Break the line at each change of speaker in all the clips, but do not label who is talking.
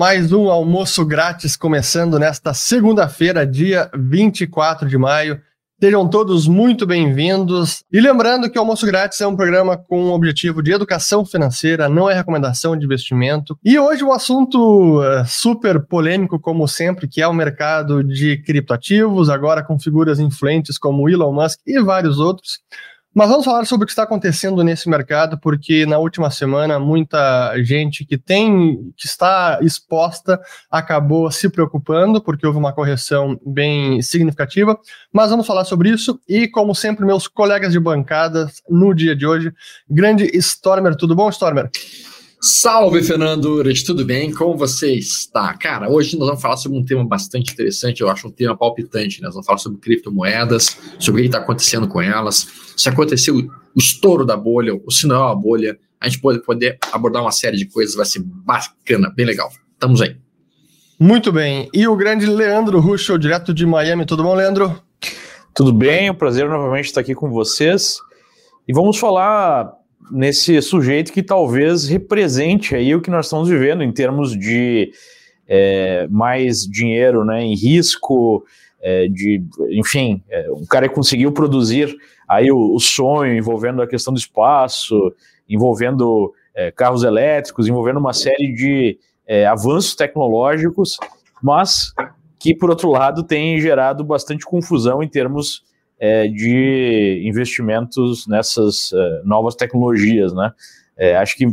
mais um almoço grátis começando nesta segunda-feira, dia 24 de maio. Sejam todos muito bem-vindos. E lembrando que o Almoço Grátis é um programa com o objetivo de educação financeira, não é recomendação de investimento. E hoje um assunto uh, super polêmico, como sempre, que é o mercado de criptoativos, agora com figuras influentes como Elon Musk e vários outros. Mas vamos falar sobre o que está acontecendo nesse mercado, porque na última semana muita gente que tem, que está exposta, acabou se preocupando, porque houve uma correção bem significativa. Mas vamos falar sobre isso e, como sempre, meus colegas de bancada no dia de hoje, grande Stormer, tudo bom, Stormer?
Salve, Fernando Urich, tudo bem? Como você está? Cara, hoje nós vamos falar sobre um tema bastante interessante, eu acho um tema palpitante, né? Nós vamos falar sobre criptomoedas, sobre o que está acontecendo com elas, se aconteceu o estouro da bolha, ou se não é uma bolha, a gente pode poder abordar uma série de coisas, vai ser bacana, bem legal. Estamos aí.
Muito bem. E o grande Leandro Russo, direto de Miami, tudo bom, Leandro?
Tudo bem, é um prazer novamente estar aqui com vocês. E vamos falar nesse sujeito que talvez represente aí o que nós estamos vivendo em termos de é, mais dinheiro né, em risco, é, de, enfim, é, um cara que conseguiu produzir aí o, o, sonho envolvendo a questão do espaço, envolvendo é, carros elétricos, envolvendo uma série de é, avanços tecnológicos, mas que, por outro lado, tem gerado bastante confusão em termos é, de investimentos nessas é, novas tecnologias, né? É, acho que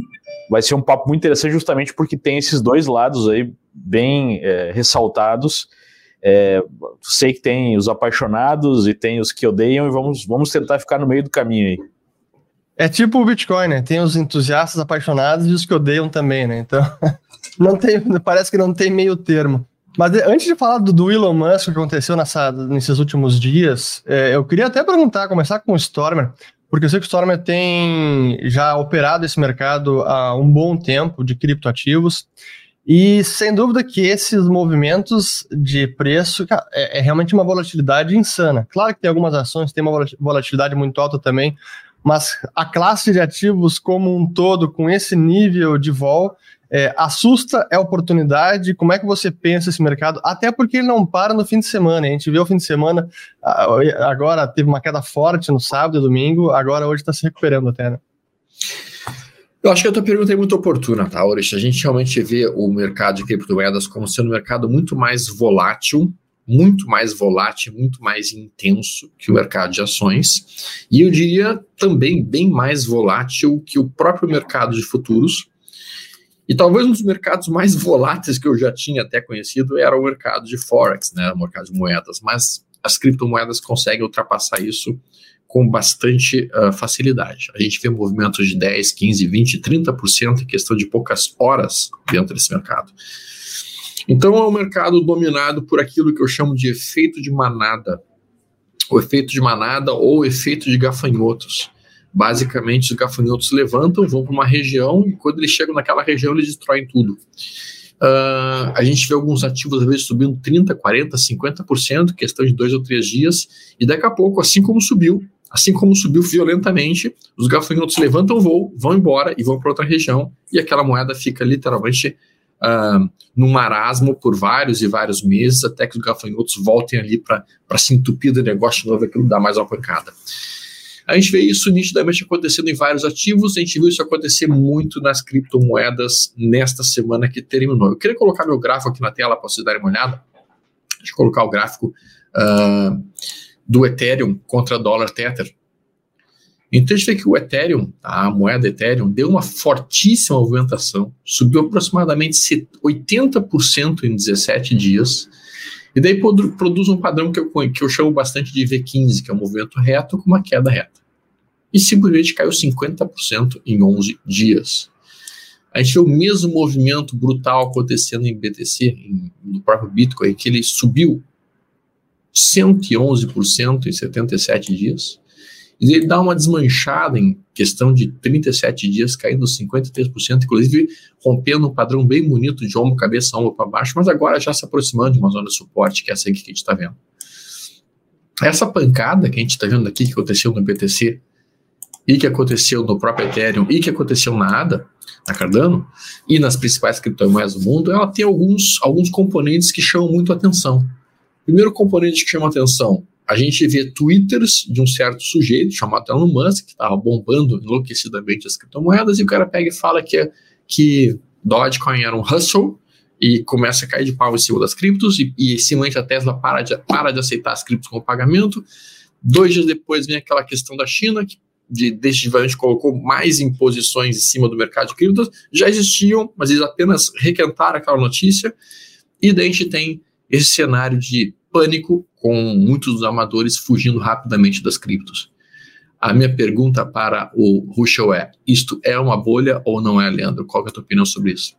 vai ser um papo muito interessante justamente porque tem esses dois lados aí bem é, ressaltados. É, sei que tem os apaixonados e tem os que odeiam e vamos, vamos tentar ficar no meio do caminho aí.
É tipo o Bitcoin, né? Tem os entusiastas apaixonados e os que odeiam também, né? Então, não tem, parece que não tem meio termo. Mas antes de falar do, do Elon Musk que aconteceu nessa, nesses últimos dias, é, eu queria até perguntar, começar com o Stormer, porque eu sei que o Stormer tem já operado esse mercado há um bom tempo de criptoativos. E sem dúvida que esses movimentos de preço é, é, realmente uma volatilidade insana. Claro que tem algumas ações que têm uma volatilidade muito alta também, mas a classe de ativos como um todo, com esse nível de vol, é, assusta, é oportunidade? Como é que você pensa esse mercado? Até porque ele não para no fim de semana. A gente vê o fim de semana, agora teve uma queda forte no sábado e domingo, agora hoje está se recuperando até, né?
Eu acho que a tua pergunta é muito oportuna, tá, Aurich? A gente realmente vê o mercado de criptomoedas como sendo um mercado muito mais volátil, muito mais volátil, muito mais intenso que o mercado de ações. E eu diria também bem mais volátil que o próprio mercado de futuros, e talvez um dos mercados mais voláteis que eu já tinha até conhecido era o mercado de Forex, né, o mercado de moedas, mas as criptomoedas conseguem ultrapassar isso com bastante uh, facilidade. A gente vê movimentos de 10, 15, 20, 30% em questão de poucas horas dentro desse mercado. Então é um mercado dominado por aquilo que eu chamo de efeito de manada, o efeito de manada ou efeito de gafanhotos. Basicamente, os gafanhotos levantam, vão para uma região e quando eles chegam naquela região, eles destroem tudo. Uh, a gente vê alguns ativos, às vezes, subindo 30%, 40%, 50%, questão de dois ou três dias, e daqui a pouco, assim como subiu, assim como subiu violentamente, os gafanhotos levantam o voo, vão embora e vão para outra região, e aquela moeda fica literalmente uh, num marasmo por vários e vários meses, até que os gafanhotos voltem ali para se entupir do negócio de novo, aquilo dá mais uma pancada. A gente vê isso nitidamente acontecendo em vários ativos, a gente viu isso acontecer muito nas criptomoedas nesta semana que terminou. Eu queria colocar meu gráfico aqui na tela para vocês darem uma olhada. Deixa eu colocar o gráfico uh, do Ethereum contra dólar Tether. Então a gente vê que o Ethereum, a moeda Ethereum, deu uma fortíssima movimentação, subiu aproximadamente 80% em 17 dias e daí produz um padrão que eu, que eu chamo bastante de V15, que é um movimento reto com uma queda reta. E simplesmente caiu 50% em 11 dias. A gente vê o mesmo movimento brutal acontecendo em BTC, em, no próprio Bitcoin, que ele subiu 111% em 77 dias. Ele dá uma desmanchada em questão de 37 dias, caindo 53%, inclusive rompendo um padrão bem bonito de ombro, cabeça, ombro para baixo, mas agora já se aproximando de uma zona de suporte, que é essa aqui que a gente está vendo. Essa pancada que a gente está vendo aqui, que aconteceu no BTC e que aconteceu no próprio Ethereum e que aconteceu na ADA, na Cardano, e nas principais criptomoedas do mundo, ela tem alguns, alguns componentes que chamam muito atenção. Primeiro componente que chama atenção, a gente vê twitters de um certo sujeito chamado Elon Musk, que estava bombando enlouquecidamente as criptomoedas, e o cara pega e fala que, é, que Dogecoin era um hustle, e começa a cair de pau em cima das criptos, e, e simplesmente a Tesla para de, para de aceitar as criptos como pagamento. Dois dias depois vem aquela questão da China, que de, definitivamente colocou mais imposições em cima do mercado de criptos, já existiam, mas eles apenas requentaram aquela notícia, e daí a gente tem esse cenário de pânico com muitos dos amadores fugindo rapidamente das criptos. A minha pergunta para o Ruschel é: isto é uma bolha ou não é, Leandro? Qual é a tua opinião sobre isso?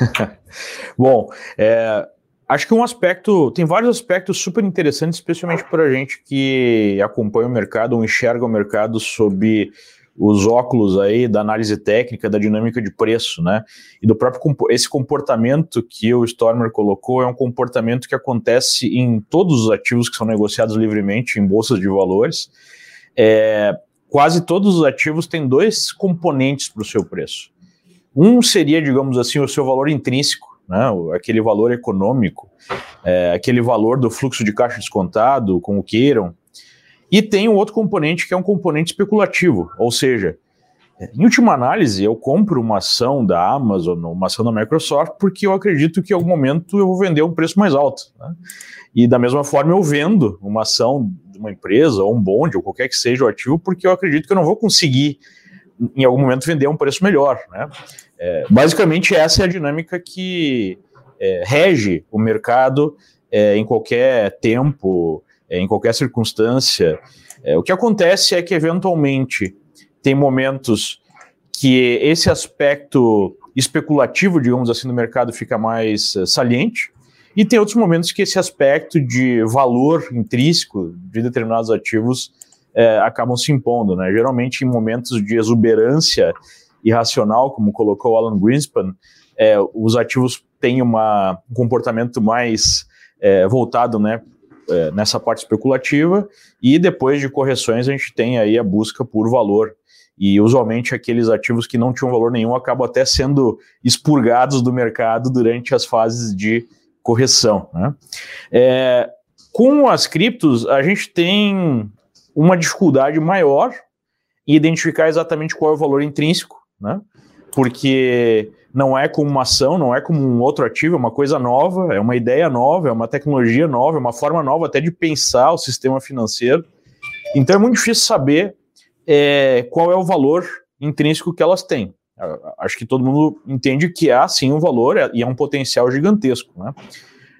Bom, é, acho que um aspecto, tem vários aspectos super interessantes, especialmente para a gente que acompanha o mercado ou enxerga o mercado sob os óculos aí da análise técnica, da dinâmica de preço, né? E do próprio esse comportamento que o Stormer colocou é um comportamento que acontece em todos os ativos que são negociados livremente em bolsas de valores. É, quase todos os ativos têm dois componentes para o seu preço. Um seria, digamos assim, o seu valor intrínseco, né? aquele valor econômico, é, aquele valor do fluxo de caixa descontado, como queiram, e tem um outro componente que é um componente especulativo, ou seja, em última análise, eu compro uma ação da Amazon, uma ação da Microsoft, porque eu acredito que em algum momento eu vou vender um preço mais alto. Né? E da mesma forma, eu vendo uma ação de uma empresa, ou um bonde, ou qualquer que seja o ativo, porque eu acredito que eu não vou conseguir, em algum momento, vender um preço melhor. Né? É, basicamente, essa é a dinâmica que é, rege o mercado é, em qualquer tempo, é, em qualquer circunstância. É, o que acontece é que, eventualmente, tem momentos que esse aspecto especulativo, digamos assim, do mercado fica mais uh, saliente, e tem outros momentos que esse aspecto de valor intrínseco de determinados ativos uh, acabam se impondo, né? Geralmente em momentos de exuberância irracional, como colocou Alan Greenspan, uh, os ativos têm uma, um comportamento mais voltado, né, é, nessa parte especulativa, e depois de correções a gente tem aí a busca por valor. E usualmente aqueles ativos que não tinham valor nenhum acabam até sendo expurgados do mercado durante as fases de correção. Né? É, com as criptos, a gente tem uma dificuldade maior em identificar exatamente qual é o valor intrínseco, né? porque não é como uma ação, não é como um outro ativo, é uma coisa nova, é uma ideia nova, é uma tecnologia nova, é uma forma nova até de pensar o sistema financeiro. Então é muito difícil saber é, qual é o valor intrínseco que elas têm. Acho que todo mundo entende que há sim um valor é, e é um potencial gigantesco. Né?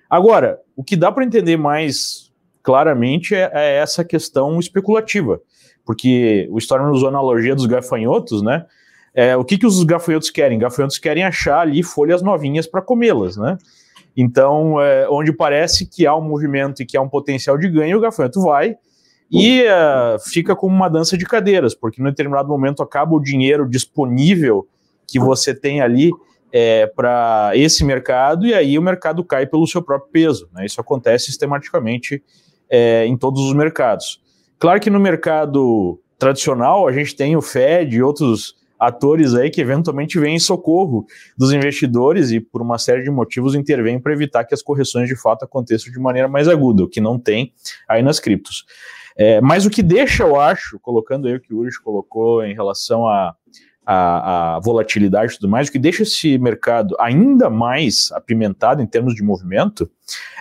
Agora, o que dá para entender mais claramente é, é, essa questão especulativa, porque o Storm usou a analogia dos gafanhotos, né? É, o que, que os gafanhotos querem? Gafanhotos querem achar ali folhas novinhas para comê-las, né? Então, é, onde parece que há um movimento e que há um potencial de ganho, o gafanhoto vai e uh, fica como uma dança de cadeiras, porque em determinado momento acaba o dinheiro disponível que você tem ali é, para esse mercado e aí o mercado cai pelo seu próprio peso. Né? Isso acontece sistematicamente é, em todos os mercados. Claro que no mercado tradicional a gente tem o Fed e outros atores aí que eventualmente vêm em socorro dos investidores e, por uma série de motivos, intervêm para evitar que as correções de fato aconteçam de maneira mais aguda, o que não tem aí nas criptos. É, mas o que deixa, eu acho, colocando aí o que o Urish colocou em relação a, a, a, volatilidade e tudo mais, o que deixa esse mercado ainda mais apimentado em termos de movimento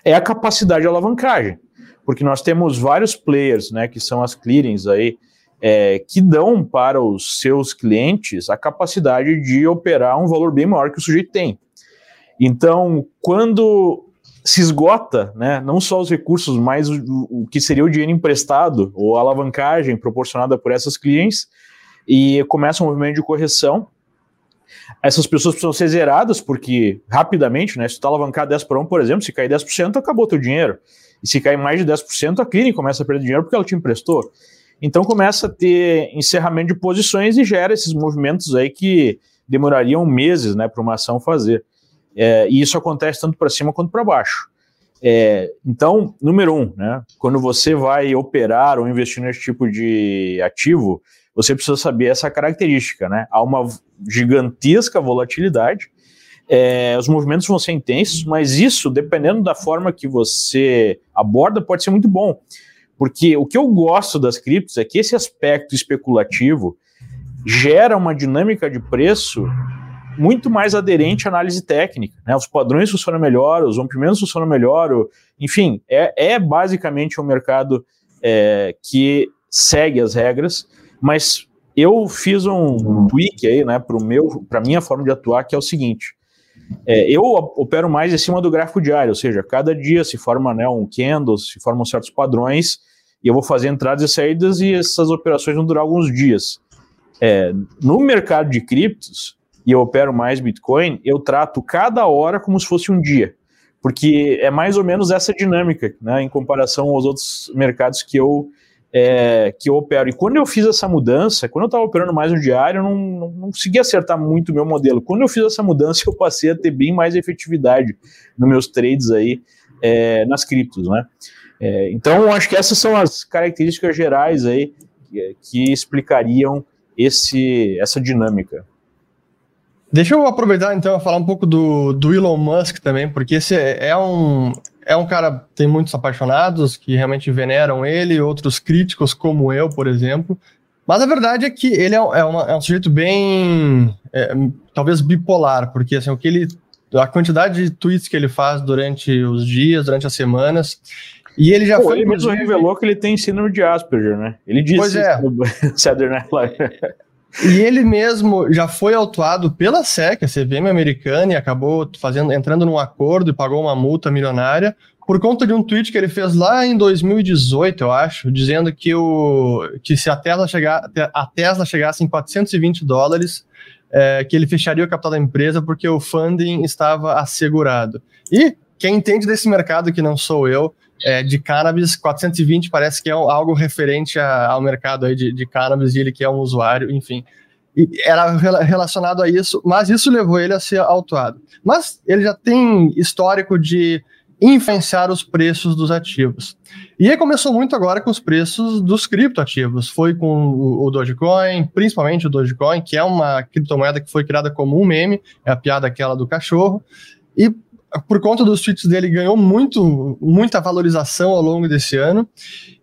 é a capacidade de alavancagem. Porque nós temos vários players, né, que são as clearings aí, é, que dão para os seus clientes a capacidade de operar um valor bem maior que o sujeito tem. Então, quando se esgota, né, não só os recursos, mas o, o que seria o dinheiro emprestado ou a alavancagem proporcionada por essas clientes, e começa um movimento de correção, essas pessoas precisam ser zeradas, porque rapidamente, né, se tu está alavancado 10 para 1, por exemplo, se cair 10%, acabou teu dinheiro. E se cair mais de 10%, a clínica começa a perder dinheiro porque ela te emprestou. Então começa a ter encerramento de posições e gera esses movimentos aí que demorariam meses né, para uma ação fazer. É, e isso acontece tanto para cima quanto para baixo. É, então, número um, né, quando você vai operar ou investir nesse tipo de ativo, você precisa saber essa característica, né? Há uma gigantesca volatilidade, é, os movimentos vão ser intensos, mas isso, dependendo da forma que você aborda, pode ser muito bom. Porque o que eu gosto das criptos é que esse aspecto especulativo gera uma dinâmica de preço muito mais aderente à análise técnica. Né? Os padrões funcionam melhor, os rompimentos funcionam melhor, o, enfim, é, é, basicamente um mercado é, que segue as regras, mas eu fiz um tweak aí, né, para a minha forma de atuar, que é o seguinte. É, eu opero mais em cima do gráfico diário, ou seja, cada dia se forma né, um candle, se formam certos padrões, e eu vou fazer entradas e saídas, e essas operações vão durar alguns dias. É, no mercado de criptos, e eu opero mais Bitcoin, eu trato cada hora como se fosse um dia. Porque é mais ou menos essa dinâmica, né, em comparação aos outros mercados que eu, é, que eu opero. E quando eu fiz essa mudança, quando eu estava operando mais no diário, eu não, não, não consegui acertar muito o meu modelo. Quando eu fiz essa mudança, eu passei a ter bem mais efetividade nos meus trades aí é, nas criptos, né? É, então, acho que essas são as características gerais aí que, que explicariam esse, essa dinâmica.
Deixa eu aproveitar então e falar um pouco do, do Elon Musk também, porque esse é, é um, é um cara tem muitos apaixonados que realmente veneram ele, outros críticos como eu, por exemplo. Mas a verdade é que ele é, é, uma, é um sujeito bem, é, talvez bipolar, porque assim, o que ele, a quantidade de tweets que ele faz durante os dias, durante as semanas, e ele já
Pô,
foi.
Ele mesmo revelou que ele tem síndrome de Asperger, né? Ele disse
pois é.
no Saturday Night Live.
E ele mesmo já foi autuado pela SEC, a CVM americana, e acabou fazendo, entrando num acordo e pagou uma multa milionária por conta de um tweet que ele fez lá em 2018, eu acho, dizendo que, o, que se a Tesla, chegar, a Tesla chegasse em 420 dólares, é, que ele fecharia o capital da empresa porque o funding estava assegurado. E quem entende desse mercado, que não sou eu, é, de cannabis, 420 parece que é algo referente a, ao mercado aí de, de cannabis e ele que é um usuário, enfim. E era relacionado a isso, mas isso levou ele a ser autuado. Mas ele já tem histórico de influenciar os preços dos ativos. E aí começou muito agora com os preços dos criptoativos. Foi com o Dogecoin, principalmente o Dogecoin, que é uma criptomoeda que foi criada como um meme, é a piada aquela do cachorro. E por conta dos tweets dele, ganhou muito, muita valorização ao longo desse ano.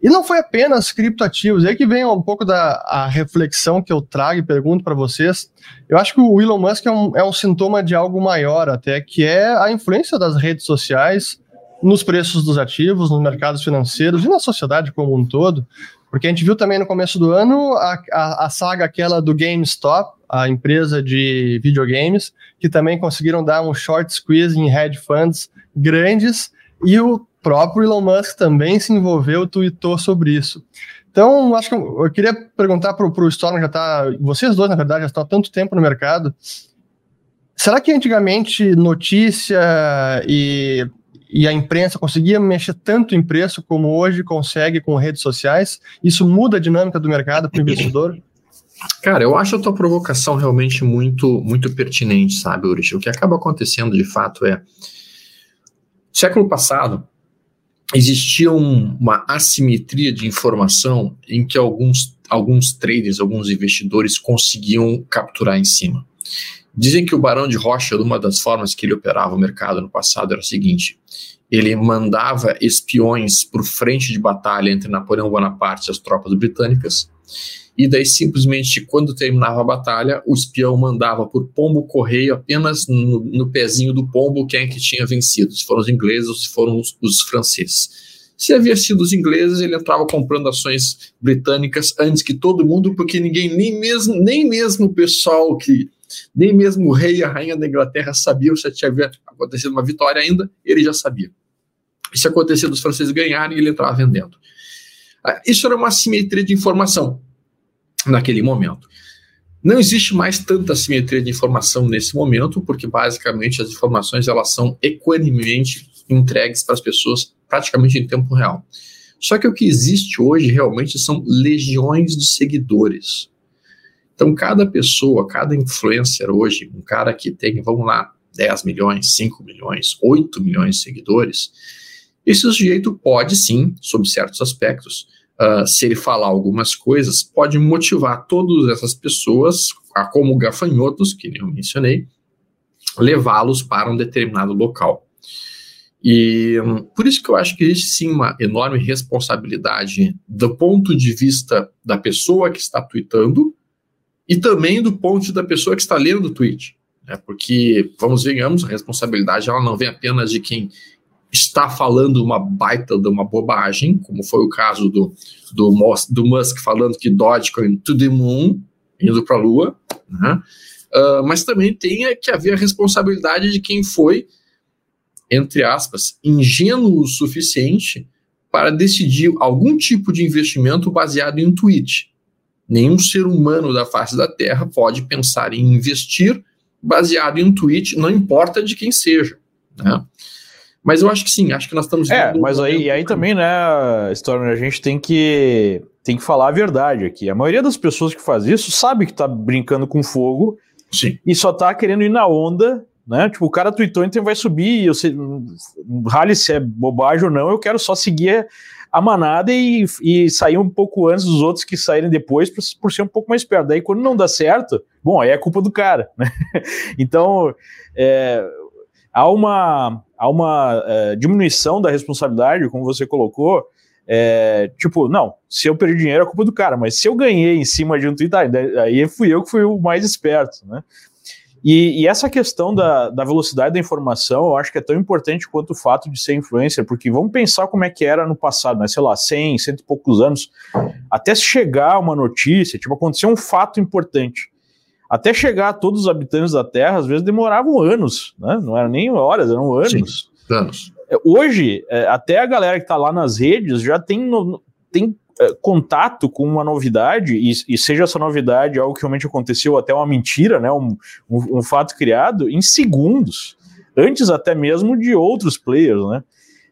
E não foi apenas criptoativos. aí que vem um pouco da reflexão que eu trago e pergunto para vocês. Eu acho que o Elon Musk é um, é um sintoma de algo maior até, que é a influência das redes sociais nos preços dos ativos, nos mercados financeiros e na sociedade como um todo. Porque a gente viu também no começo do ano a, a, a saga aquela do GameStop, a empresa de videogames, que também conseguiram dar um short squeeze em hedge funds grandes, e o próprio Elon Musk também se envolveu, tweetou sobre isso. Então, acho que eu, eu queria perguntar para o Storm, já está. Vocês dois, na verdade, já estão há tanto tempo no mercado. Será que antigamente notícia e e a imprensa conseguia mexer tanto em preço como hoje consegue com redes sociais? Isso muda a dinâmica do mercado para o investidor?
Cara, eu acho a tua provocação realmente muito, muito pertinente, sabe, Urich? O que acaba acontecendo de fato é. Século passado, existia um, uma assimetria de informação em que alguns, alguns traders, alguns investidores conseguiam capturar em cima. Dizem que o Barão de Rocha, uma das formas que ele operava o mercado no passado, era o seguinte: ele mandava espiões por frente de batalha entre Napoleão Bonaparte e as tropas britânicas, e daí simplesmente, quando terminava a batalha, o espião mandava por pombo correio apenas no, no pezinho do pombo quem é que tinha vencido, se foram os ingleses ou se foram os, os franceses. Se havia sido os ingleses, ele entrava comprando ações britânicas antes que todo mundo, porque ninguém, nem mesmo, nem mesmo o pessoal que nem mesmo o rei e a rainha da Inglaterra sabiam se tinha acontecido uma vitória ainda, ele já sabia. E se acontecer dos franceses ganharem, ele entrava vendendo. Ah, isso era uma simetria de informação naquele momento. Não existe mais tanta simetria de informação nesse momento, porque basicamente as informações elas são equanimemente entregues para as pessoas praticamente em tempo real. Só que o que existe hoje realmente são legiões de seguidores. Então, cada pessoa, cada influencer hoje, um cara que tem, vamos lá, 10 milhões, 5 milhões, 8 milhões de seguidores, esse sujeito pode sim, sob certos aspectos, uh, se ele falar algumas coisas, pode motivar todas essas pessoas, a como gafanhotos, que eu mencionei, levá-los para um determinado local. E um, por isso que eu acho que existe sim uma enorme responsabilidade do ponto de vista da pessoa que está tweetando e também do ponto da pessoa que está lendo o tweet. Né? Porque, vamos venhamos, a responsabilidade ela não vem apenas de quem está falando uma baita de uma bobagem, como foi o caso do, do, do Musk falando que Dogecoin to the moon, indo para a Lua, né? uh, mas também tem que haver a responsabilidade de quem foi, entre aspas, ingênuo o suficiente para decidir algum tipo de investimento baseado em um tweet. Nenhum ser humano da face da Terra pode pensar em investir baseado em um tweet, não importa de quem seja. Né? Mas eu acho que sim, acho que nós estamos.
É, mas aí, aí também, né, Stormer, a gente tem que, tem que falar a verdade aqui. A maioria das pessoas que faz isso sabe que tá brincando com fogo
sim.
e só tá querendo ir na onda, né? Tipo, o cara tweetou, então vai subir, eu sei, rale se é bobagem ou não, eu quero só seguir a manada e, e sair um pouco antes dos outros que saírem depois por, por ser um pouco mais perto. Daí, quando não dá certo, bom, aí é culpa do cara, né? então, é, há uma, há uma é, diminuição da responsabilidade, como você colocou. É, tipo, não, se eu perdi dinheiro é culpa do cara, mas se eu ganhei em cima de um tweet, aí fui eu que fui o mais esperto, né? E, e, essa questão da, da velocidade da informação, eu acho que é tão importante quanto o fato de ser influencer, porque vamos pensar como é que era no passado, né? Sei lá, 100, cento e poucos anos, até chegar uma notícia, tipo, aconteceu um fato importante até chegar a todos os habitantes da Terra, às vezes demoravam anos, né? Não eram nem horas, eram anos.
Sim, anos.
É, hoje, é, até a galera que está lá nas redes já tem, no, tem é, contato com uma novidade, e, e, seja essa novidade algo que realmente aconteceu, até uma mentira, né? Um, um, um fato criado, em segundos. Antes até mesmo de outros players, né?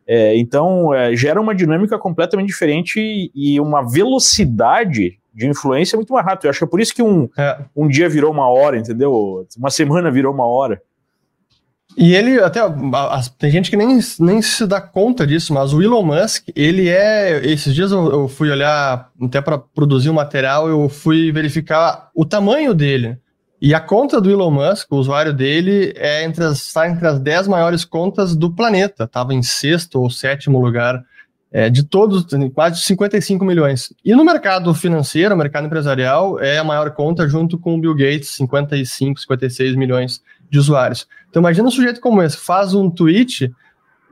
É, então, é, gera uma dinâmica completamente diferente e uma velocidade de influência é muito mais rápido. Eu acho que é por isso que um, é. um dia virou uma hora, entendeu? Uma semana virou uma hora.
E ele, até, tem gente que nem, nem se dá conta disso, mas o Elon Musk, ele é. Esses dias eu, eu fui olhar, até para produzir o um material, eu fui verificar o tamanho dele. E a conta do Elon Musk, o usuário dele, é entre as, está entre as 10 maiores contas do planeta. Estava em sexto ou sétimo lugar é, de todos, quase 55 milhões. E no mercado financeiro, mercado empresarial, é a maior conta junto com o Bill Gates, 55, 56 milhões de usuários. Então imagina um sujeito como esse, faz um tweet,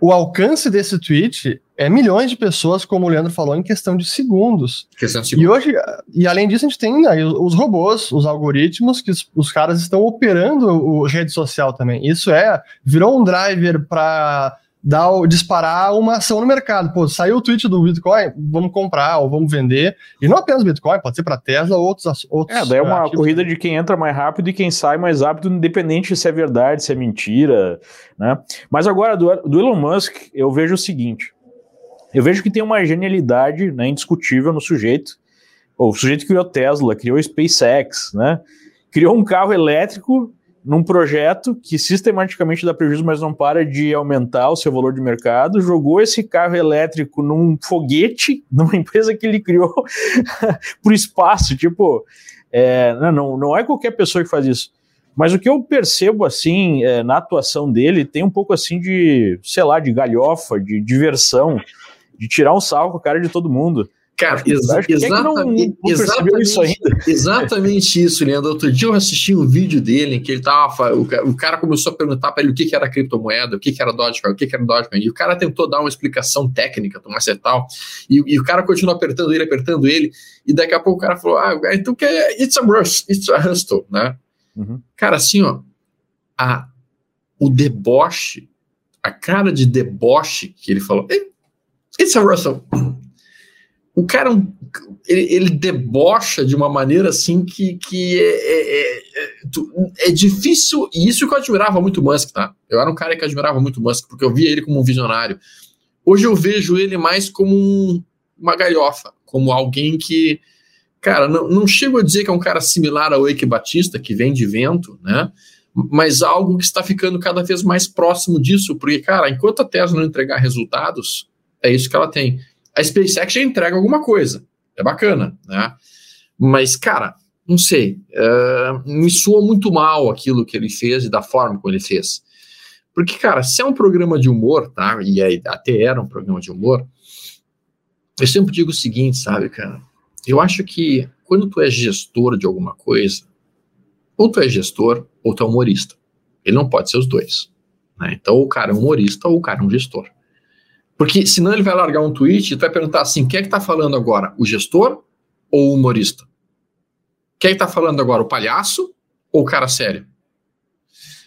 o alcance desse tweet é milhões de pessoas, como o Leandro falou, em questão de segundos.
Questão de segundos.
E hoje, e além disso, a gente tem aí os robôs, os algoritmos, que os, os caras estão operando o rede social também. Isso é, virou um driver para dar, disparar uma ação no mercado. Pô, saiu o tweet do Bitcoin, vamos comprar ou vamos vender. E não apenas Bitcoin, pode ser para Tesla ou outros, outros.
É, daí é uma ativos. corrida de quem entra mais rápido e quem sai mais rápido, independente se é verdade, se é mentira. Né? Mas agora, do, do Elon Musk, eu vejo o seguinte: eu vejo que tem uma genialidade né, indiscutível no sujeito. O sujeito criou Tesla, criou SpaceX, né? Criou um carro elétrico num projeto que sistematicamente dá prejuízo, mas não para de aumentar o seu valor de mercado, jogou esse carro elétrico num foguete, numa empresa que ele criou para o espaço. Tipo, é, não, não é qualquer pessoa que faz isso. Mas o que eu percebo, assim, é, na atuação dele, tem um pouco, assim, de, sei lá, de galhofa, de diversão, de tirar um salvo com a cara de todo mundo.
Cara, exa exatamente, não, não exatamente, isso exatamente isso, Leandro. Outro dia eu assisti um vídeo dele em que ele tava. O, o cara começou a perguntar para ele o que, que era criptomoeda, o que, que era Dogecoin, o que, que era Dogecoin. E o cara tentou dar uma explicação técnica, tomar e tal. E, e o cara continuou apertando ele, apertando ele. E daqui a pouco o cara falou: Ah, então que é. It's a rush, it's a hustle, né? Uhum. Cara, assim, ó. A, o deboche, a cara de deboche que ele falou: It's a hustle o cara ele, ele, debocha de uma maneira assim que, que é, é, é, é, difícil. E isso que eu admirava muito o Musk, tá? Eu era um cara que admirava muito o Musk, porque eu via ele como um visionário. Hoje eu vejo ele mais como um, uma galhofa, como alguém que. Cara, não, não chego a dizer que é um cara similar ao Eike Batista, que vem de vento, né? Mas algo que está ficando cada vez mais próximo disso, porque, cara, enquanto a Tesla não entregar resultados, É isso que ela tem. A SpaceX já entrega alguma coisa. É bacana, né? Mas, cara, não sei. Uh, me soa muito mal aquilo que ele fez e da forma como ele fez. Porque, cara, se é um programa de humor, tá? E até era um programa de humor, eu sempre digo o seguinte, sabe, cara? Eu acho que quando tu é gestor de alguma coisa, ou tu é gestor ou tu é humorista. Ele não pode ser os dois. Né? Então, o cara é humorista ou o cara é um gestor. Porque senão ele vai largar um tweet e vai perguntar assim: quem é que tá falando agora? O gestor ou o humorista? Quem é que tá falando agora? O palhaço ou o cara sério?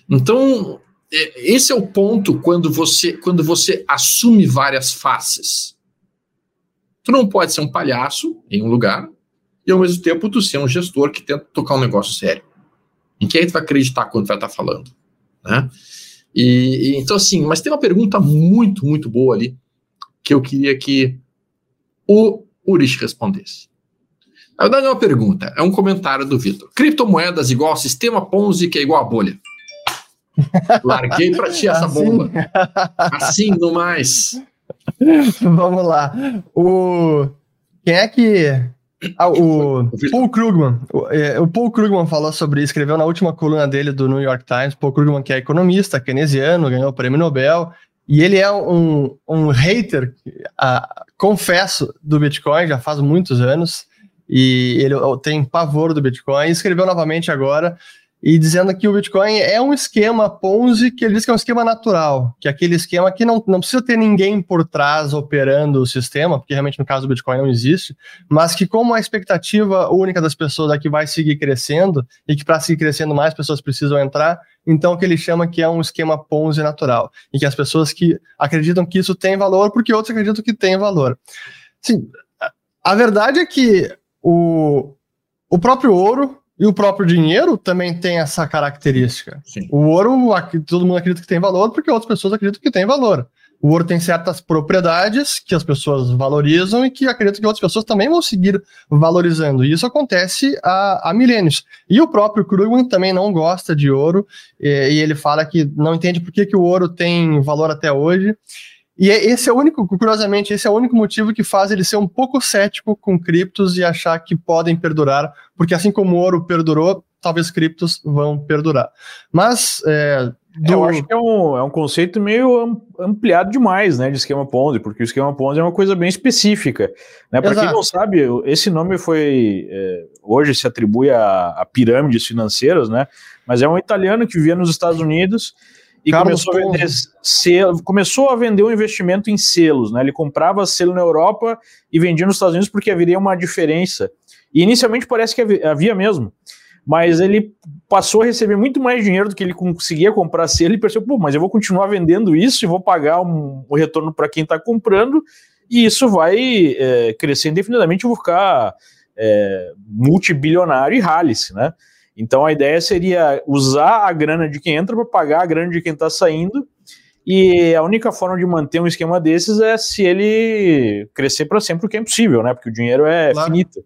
Então, é, esse é o ponto quando você, quando você assume várias faces. Tu não pode ser um palhaço em um lugar e ao mesmo tempo tu ser um gestor que tenta tocar um negócio sério. Em quem tu vai acreditar quando vai estar falando, né? E, e, então assim, mas tem uma pergunta muito, muito boa ali que eu queria que o Urich respondesse. Na verdade, é uma pergunta, é um comentário do Vitor. Criptomoedas igual ao sistema Ponzi, que é igual a bolha. Larguei para ti essa assim? bomba. Assim, no mais.
Vamos lá. O... Quem é que. Ah, o, Paul Krugman. O, é, o, Paul Krugman falou sobre isso, escreveu na última coluna dele do New York Times. Paul Krugman, que é economista, keynesiano, ganhou o prêmio Nobel. E ele é um, um hater, uh, confesso, do Bitcoin, já faz muitos anos. E ele tem pavor do Bitcoin. Escreveu novamente agora e dizendo que o Bitcoin é um esquema Ponzi, que ele diz que é um esquema natural, que é aquele esquema que não, não precisa ter ninguém por trás operando o sistema, porque realmente no caso do Bitcoin não existe, mas que como a expectativa única das pessoas é que vai seguir crescendo, e que para seguir crescendo mais pessoas precisam entrar, então o que ele chama que é um esquema Ponzi natural, e que as pessoas que acreditam que isso tem valor, porque outros acreditam que tem valor. Sim, a verdade é que o, o próprio ouro e o próprio dinheiro também tem essa característica. Sim. O ouro, todo mundo acredita que tem valor, porque outras pessoas acreditam que tem valor. O ouro tem certas propriedades que as pessoas valorizam e que acreditam que outras pessoas também vão seguir valorizando. E isso acontece há, há milênios. E o próprio Krugman também não gosta de ouro, e, e ele fala que não entende por que, que o ouro tem valor até hoje. E é, esse é o único, curiosamente, esse é o único motivo que faz ele ser um pouco cético com criptos e achar que podem perdurar, porque assim como o ouro perdurou, talvez criptos vão perdurar. Mas é,
do... Eu acho que é um, é um conceito meio ampliado demais, né, de esquema Ponzi, porque o esquema Ponzi é uma coisa bem específica. Né? Para quem não sabe, esse nome foi é, hoje se atribui a, a pirâmides financeiras, né? Mas é um italiano que vivia nos Estados Unidos e começou a, vender selo, começou a vender um investimento em selos, né? Ele comprava selo na Europa e vendia nos Estados Unidos porque haveria uma diferença. E inicialmente parece que havia mesmo. Mas ele passou a receber muito mais dinheiro do que ele conseguia comprar selo e percebeu, pô, mas eu vou continuar vendendo isso e vou pagar um, um retorno para quem está comprando, e isso vai é, crescer indefinidamente, eu vou ficar é, multibilionário e rale-se, né? Então a ideia seria usar a grana de quem entra para pagar a grana de quem está saindo. E a única forma de manter um esquema desses é se ele crescer para sempre, o que é impossível, né? Porque o dinheiro é claro. finito.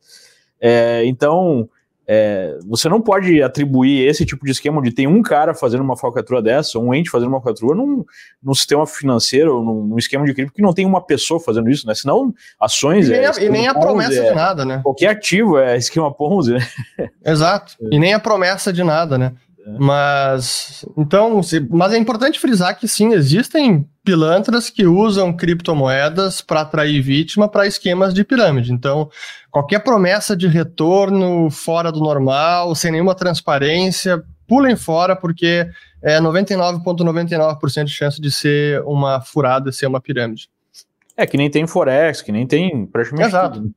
É, então, é, você não pode atribuir esse tipo de esquema onde tem um cara fazendo uma falcatrua dessa, um ente fazendo uma falcatrua num, num sistema financeiro, num, num, esquema de cripto que não tem uma pessoa fazendo isso, né? Senão ações.
E nem, é, a, e nem a promessa
é,
de nada, né?
Qualquer ativo é esquema Ponzi, né?
Exato. E nem a promessa de nada, né? Mas então, mas é importante frisar que sim, existem pilantras que usam criptomoedas para atrair vítima para esquemas de pirâmide. Então, qualquer promessa de retorno fora do normal, sem nenhuma transparência, pulem fora porque é 99,99% ,99 de chance de ser uma furada, ser uma pirâmide.
É que nem tem forex, que nem tem praticamente
Exato. Tudo.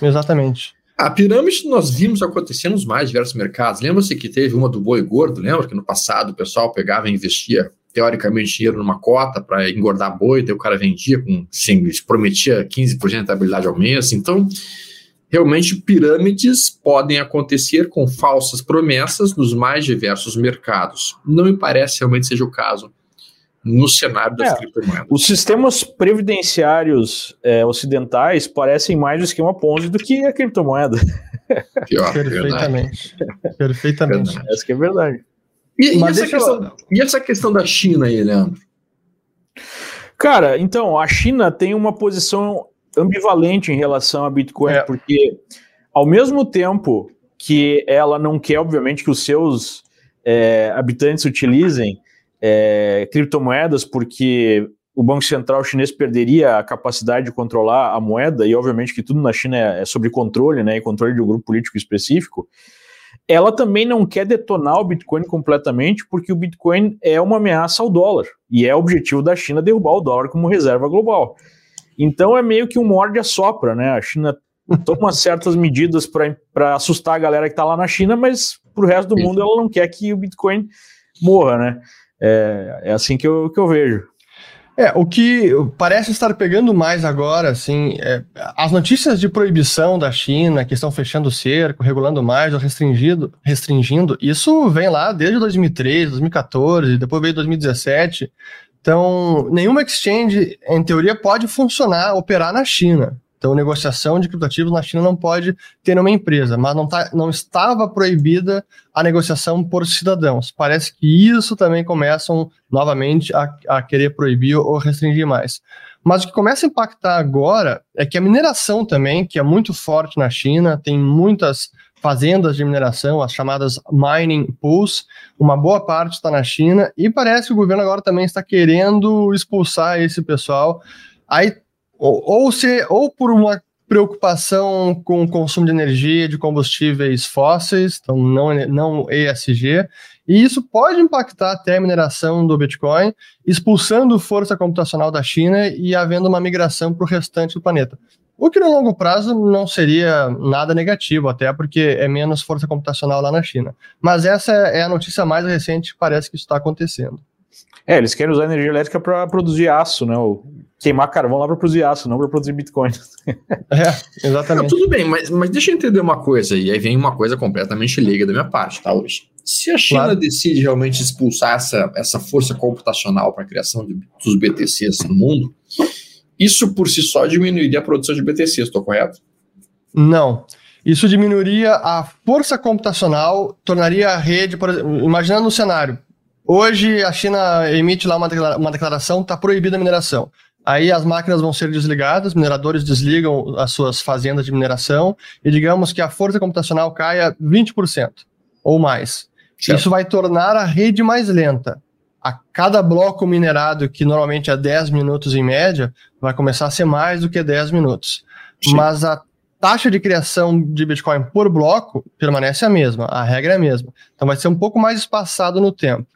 Exatamente.
A pirâmide nós vimos acontecer nos mais diversos mercados. Lembra-se que teve uma do boi gordo? Lembra que no passado o pessoal pegava e investia teoricamente dinheiro numa cota para engordar boi, daí o cara vendia com, sim, prometia 15% de rentabilidade ao mês. Então, realmente pirâmides podem acontecer com falsas promessas nos mais diversos mercados. Não me parece realmente seja o caso no cenário das é, criptomoedas.
Os sistemas previdenciários é, ocidentais parecem mais o esquema Ponzi do que a criptomoeda.
Pior, Perfeitamente. Perfeitamente.
Verdade. Essa que é verdade.
E, e, essa questão, eu... e, essa questão, da China aí, Leandro?
Cara, então, a China tem uma posição ambivalente em relação a Bitcoin, é. porque ao mesmo tempo que ela não quer, obviamente, que os seus é, habitantes utilizem é, criptomoedas, porque o Banco Central chinês perderia a capacidade de controlar a moeda, e obviamente que tudo na China é, é sobre controle, né, e controle de um grupo político específico, ela também não quer detonar o Bitcoin completamente, porque o Bitcoin é uma ameaça ao dólar, e é objetivo da China derrubar o dólar como reserva global. Então é meio que um morde a sopra, né? A China toma certas medidas para assustar a galera que está lá na China, mas para o resto do mundo ela não quer que o Bitcoin morra, né? É, é assim que eu, que eu vejo.
É, o que parece estar pegando mais agora, assim, é, as notícias de proibição da China, que estão fechando o cerco, regulando mais ou restringindo, restringindo, isso vem lá desde 2013, 2014, depois veio 2017. Então, nenhuma exchange, em teoria, pode funcionar, operar na China. Então, negociação de criptoativos na China não pode ter numa empresa, mas não, tá, não estava proibida a negociação por cidadãos. Parece que isso também começam novamente a, a querer proibir ou restringir mais. Mas o que começa a impactar agora é que a mineração também, que é muito forte na China, tem muitas fazendas de mineração, as chamadas mining pools, uma boa parte está na China, e parece que o governo agora também está querendo expulsar esse pessoal. Aí ou, ou, se, ou por uma preocupação com o consumo de energia de combustíveis fósseis, então não, não ESG, e isso pode impactar até a mineração do Bitcoin, expulsando força computacional da China e havendo uma migração para o restante do planeta. O que no longo prazo não seria nada negativo, até porque é menos força computacional lá na China. Mas essa é a notícia mais recente, parece que está acontecendo.
É, eles querem usar energia elétrica para produzir aço, né? queimar carvão lá para produzir aço, não para produzir Bitcoin.
é, exatamente. Não,
tudo bem, mas, mas deixa eu entender uma coisa, e aí vem uma coisa completamente leiga da minha parte, tá, hoje. Se a China claro. decide realmente expulsar essa, essa força computacional para a criação de, dos BTCs no mundo, isso por si só diminuiria a produção de BTCs, estou correto?
Não. Isso diminuiria a força computacional, tornaria a rede, por exemplo, imaginando um cenário. Hoje a China emite lá uma, declaração, está proibida a mineração. Aí as máquinas vão ser desligadas, mineradores desligam as suas fazendas de mineração e digamos que a força computacional caia 20% ou mais. Certo. Isso vai tornar a rede mais lenta. A cada bloco minerado, que normalmente é 10 minutos em média, vai começar a ser mais do que 10 minutos. Sim. Mas a taxa de criação de Bitcoin por bloco permanece a mesma, a regra é a mesma. Então vai ser um pouco mais espaçado no tempo.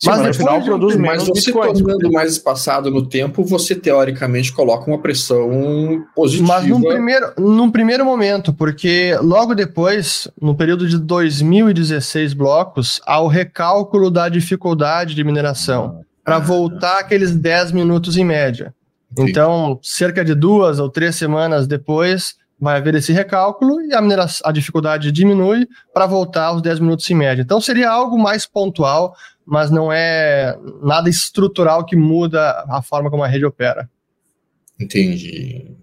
Sim, mas, no final produz menos Mas você Bitcoin. tornando mais espaçado no tempo, você teoricamente coloca uma pressão positiva.
Mas num primeiro, num primeiro momento, porque logo depois, no período de 2016 blocos, há o recálculo da dificuldade de mineração, para ah, voltar aqueles 10 minutos em média. Entendi. Então, cerca de duas ou três semanas depois, vai haver esse recálculo e a, a dificuldade diminui para voltar aos 10 minutos em média. Então, seria algo mais pontual mas não é nada estrutural que muda a forma como a rede opera.
Entendi.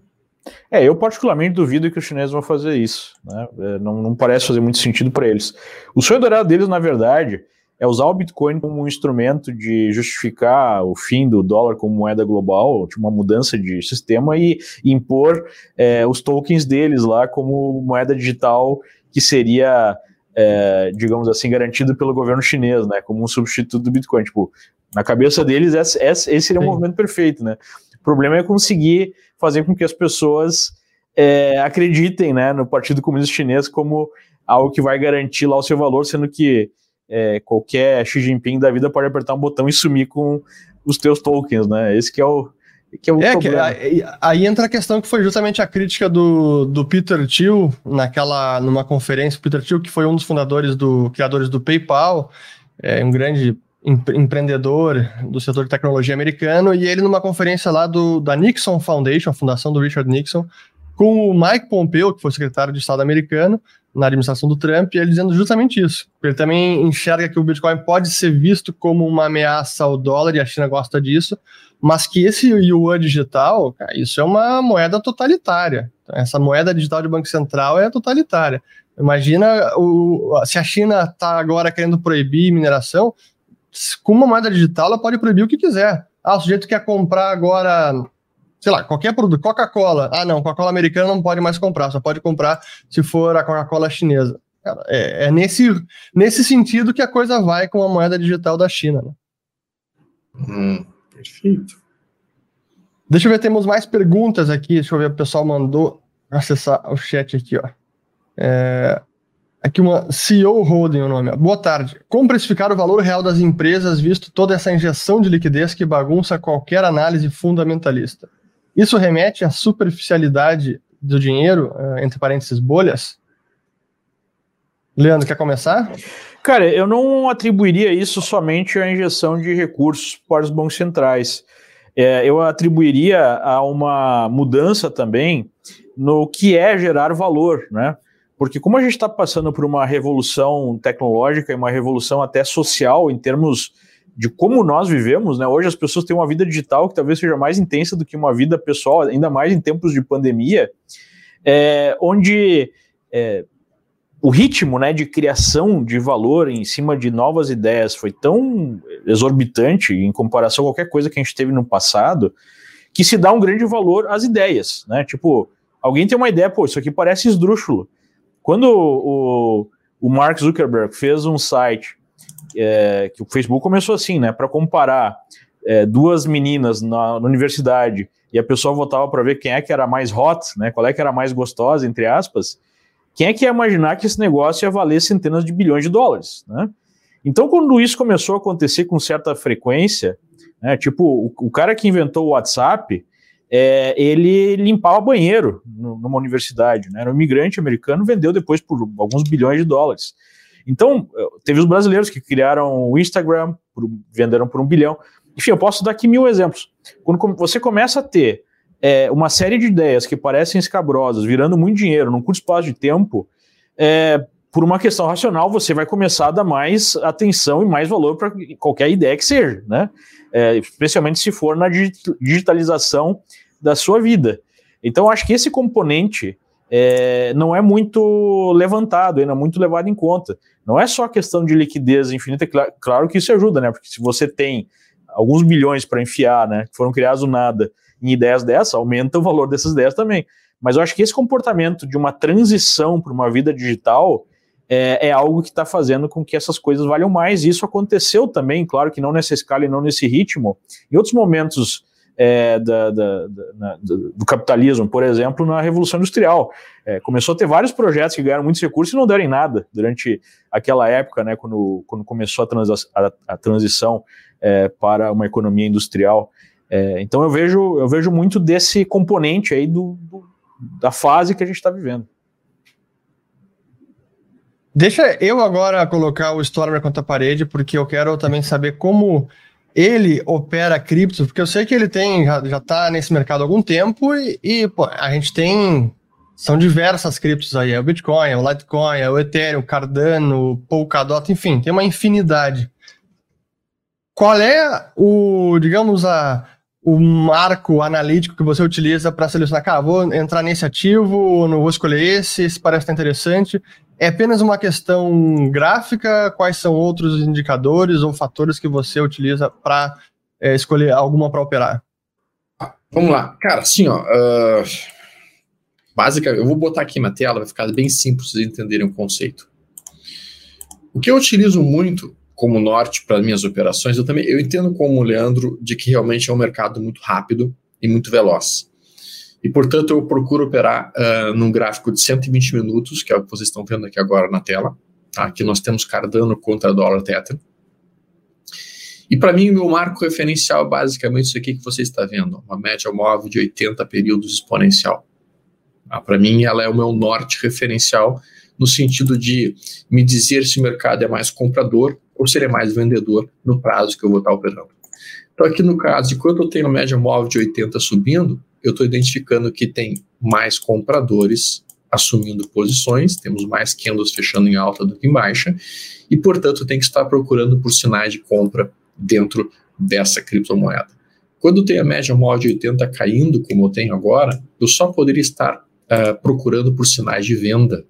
É, eu particularmente duvido que os chineses vão fazer isso. Né? É, não, não parece fazer muito sentido para eles. O sonho dourado deles, na verdade, é usar o Bitcoin como um instrumento de justificar o fim do dólar como moeda global, uma mudança de sistema e impor é, os tokens deles lá como moeda digital que seria é, digamos assim, garantido pelo governo chinês, né, como um substituto do Bitcoin. Tipo, na cabeça deles, esse, esse seria o um movimento perfeito, né? O problema é conseguir fazer com que as pessoas é, acreditem, né, no Partido Comunista Chinês como algo que vai garantir lá o seu valor, sendo que é, qualquer Xi Jinping da vida pode apertar um botão e sumir com os teus tokens, né? Esse que é o, que é o é, que,
aí, aí, entra a questão que foi justamente a crítica do, do Peter Thiel naquela numa conferência, Peter Thiel que foi um dos fundadores do criadores do PayPal, é um grande empreendedor do setor de tecnologia americano, e ele numa conferência lá do, da Nixon Foundation, a fundação do Richard Nixon, com o Mike Pompeo, que foi secretário de Estado americano na administração do Trump, e ele dizendo justamente isso. Ele também enxerga que o Bitcoin pode ser visto como uma ameaça ao dólar, e a China gosta disso, mas que esse yuan digital, cara, isso é uma moeda totalitária. Essa moeda digital de Banco Central é totalitária. Imagina o, se a China está agora querendo proibir mineração, com uma moeda digital ela pode proibir o que quiser. Ah, o sujeito quer comprar agora, sei lá, qualquer produto, Coca-Cola. Ah, não, Coca-Cola americana não pode mais comprar, só pode comprar se for a Coca-Cola chinesa. Cara, é, é, nesse, nesse sentido que a coisa vai com a moeda digital da China. Né?
Hum, perfeito.
Deixa eu ver, temos mais perguntas aqui. Deixa eu ver, o pessoal mandou acessar o chat aqui, ó. É, aqui uma CEO Holding o nome. Boa tarde. Como precificar o valor real das empresas, visto toda essa injeção de liquidez que bagunça qualquer análise fundamentalista? Isso remete à superficialidade do dinheiro, é, entre parênteses, bolhas? Leandro, quer começar?
Cara, eu não atribuiria isso somente à injeção de recursos para os bancos centrais. É, eu atribuiria a uma mudança também no que é gerar valor, né? Porque como a gente está passando por uma revolução tecnológica e uma revolução até social em termos de como nós vivemos, né? Hoje as pessoas têm uma vida digital que talvez seja mais intensa do que uma vida pessoal, ainda mais em tempos de pandemia, é, onde é, o ritmo né, de criação de valor em cima de novas ideias foi tão exorbitante em comparação a qualquer coisa que a gente teve no passado, que se dá um grande valor às ideias, né? Tipo, alguém tem uma ideia, pô, isso aqui parece esdrúxulo. Quando o, o Mark Zuckerberg fez um site é, que o Facebook começou assim, né, para comparar é, duas meninas na, na, universidade e a pessoa votava para ver quem é que era mais hot, né, qual é que era mais gostosa, entre aspas, quem é que ia imaginar que esse negócio ia valer centenas de bilhões de dólares, né? Então, quando isso começou a acontecer com certa frequência, né, tipo, o, o, cara que inventou o WhatsApp, é, ele limpava banheiro numa universidade, né? Era um imigrante americano, vendeu depois por alguns bilhões de dólares. Então, teve os brasileiros que criaram o Instagram, por, venderam por um bilhão. Enfim, eu posso dar aqui mil exemplos. Quando você começa a ter é, uma série de ideias que parecem escabrosas, virando muito dinheiro num curto espaço de tempo, é, por uma questão racional, você vai começar a dar mais atenção e mais valor para qualquer ideia que seja, né? É, especialmente se for na digitalização da sua vida. Então, acho que esse componente é, não é muito levantado, não é muito levado em conta. Não é só questão de liquidez infinita, claro, que isso ajuda, né? Porque se você tem alguns milhões para enfiar, né, que foram criados do nada, em ideias dessas, aumenta o valor dessas ideias também. Mas eu acho que esse comportamento de uma transição para uma vida digital é, é algo que está fazendo com que essas coisas valham mais. E isso aconteceu também, claro que não nessa escala e não nesse ritmo, em outros momentos é, da, da, da, do capitalismo, por exemplo, na Revolução Industrial. É, começou a ter vários projetos que ganharam muitos recursos e não deram em nada durante aquela época, né, quando, quando começou a, transa, a, a transição é, para uma economia industrial. É, então eu vejo, eu vejo muito desse componente aí do, do da fase que a gente está vivendo.
Deixa eu agora colocar o Stormer contra a parede, porque eu quero também saber como ele opera criptos, porque eu sei que ele tem, já, já tá nesse mercado há algum tempo e, e pô, a gente tem, são diversas criptos aí, é o Bitcoin, é o Litecoin, é o Ethereum, Cardano, Polkadot, enfim, tem uma infinidade. Qual é o, digamos, a, o marco analítico que você utiliza para selecionar, cara, vou entrar nesse ativo, não vou escolher esse, esse parece estar interessante. É apenas uma questão gráfica? Quais são outros indicadores ou fatores que você utiliza para é, escolher alguma para operar?
Vamos lá. Cara, assim, ó. Uh, eu vou botar aqui na tela, vai ficar bem simples vocês entenderem o conceito. O que eu utilizo muito como norte para minhas operações, eu também eu entendo como o Leandro de que realmente é um mercado muito rápido e muito veloz. E, portanto, eu procuro operar uh, num gráfico de 120 minutos, que é o que vocês estão vendo aqui agora na tela. Tá? Aqui nós temos Cardano contra dólar Tether. E para mim, o meu marco referencial é basicamente isso aqui que você está vendo, uma média móvel de 80 períodos exponencial. Ah, para mim, ela é o meu norte referencial no sentido de me dizer se o mercado é mais comprador ou se ele é mais vendedor no prazo que eu vou estar operando. Então, aqui no caso de quando eu tenho média móvel de 80 subindo, eu estou identificando que tem mais compradores assumindo posições, temos mais candles fechando em alta do que em baixa, e, portanto, tem que estar procurando por sinais de compra dentro dessa criptomoeda. Quando tem a média móvel de 80 caindo, como eu tenho agora, eu só poderia estar uh, procurando por sinais de venda,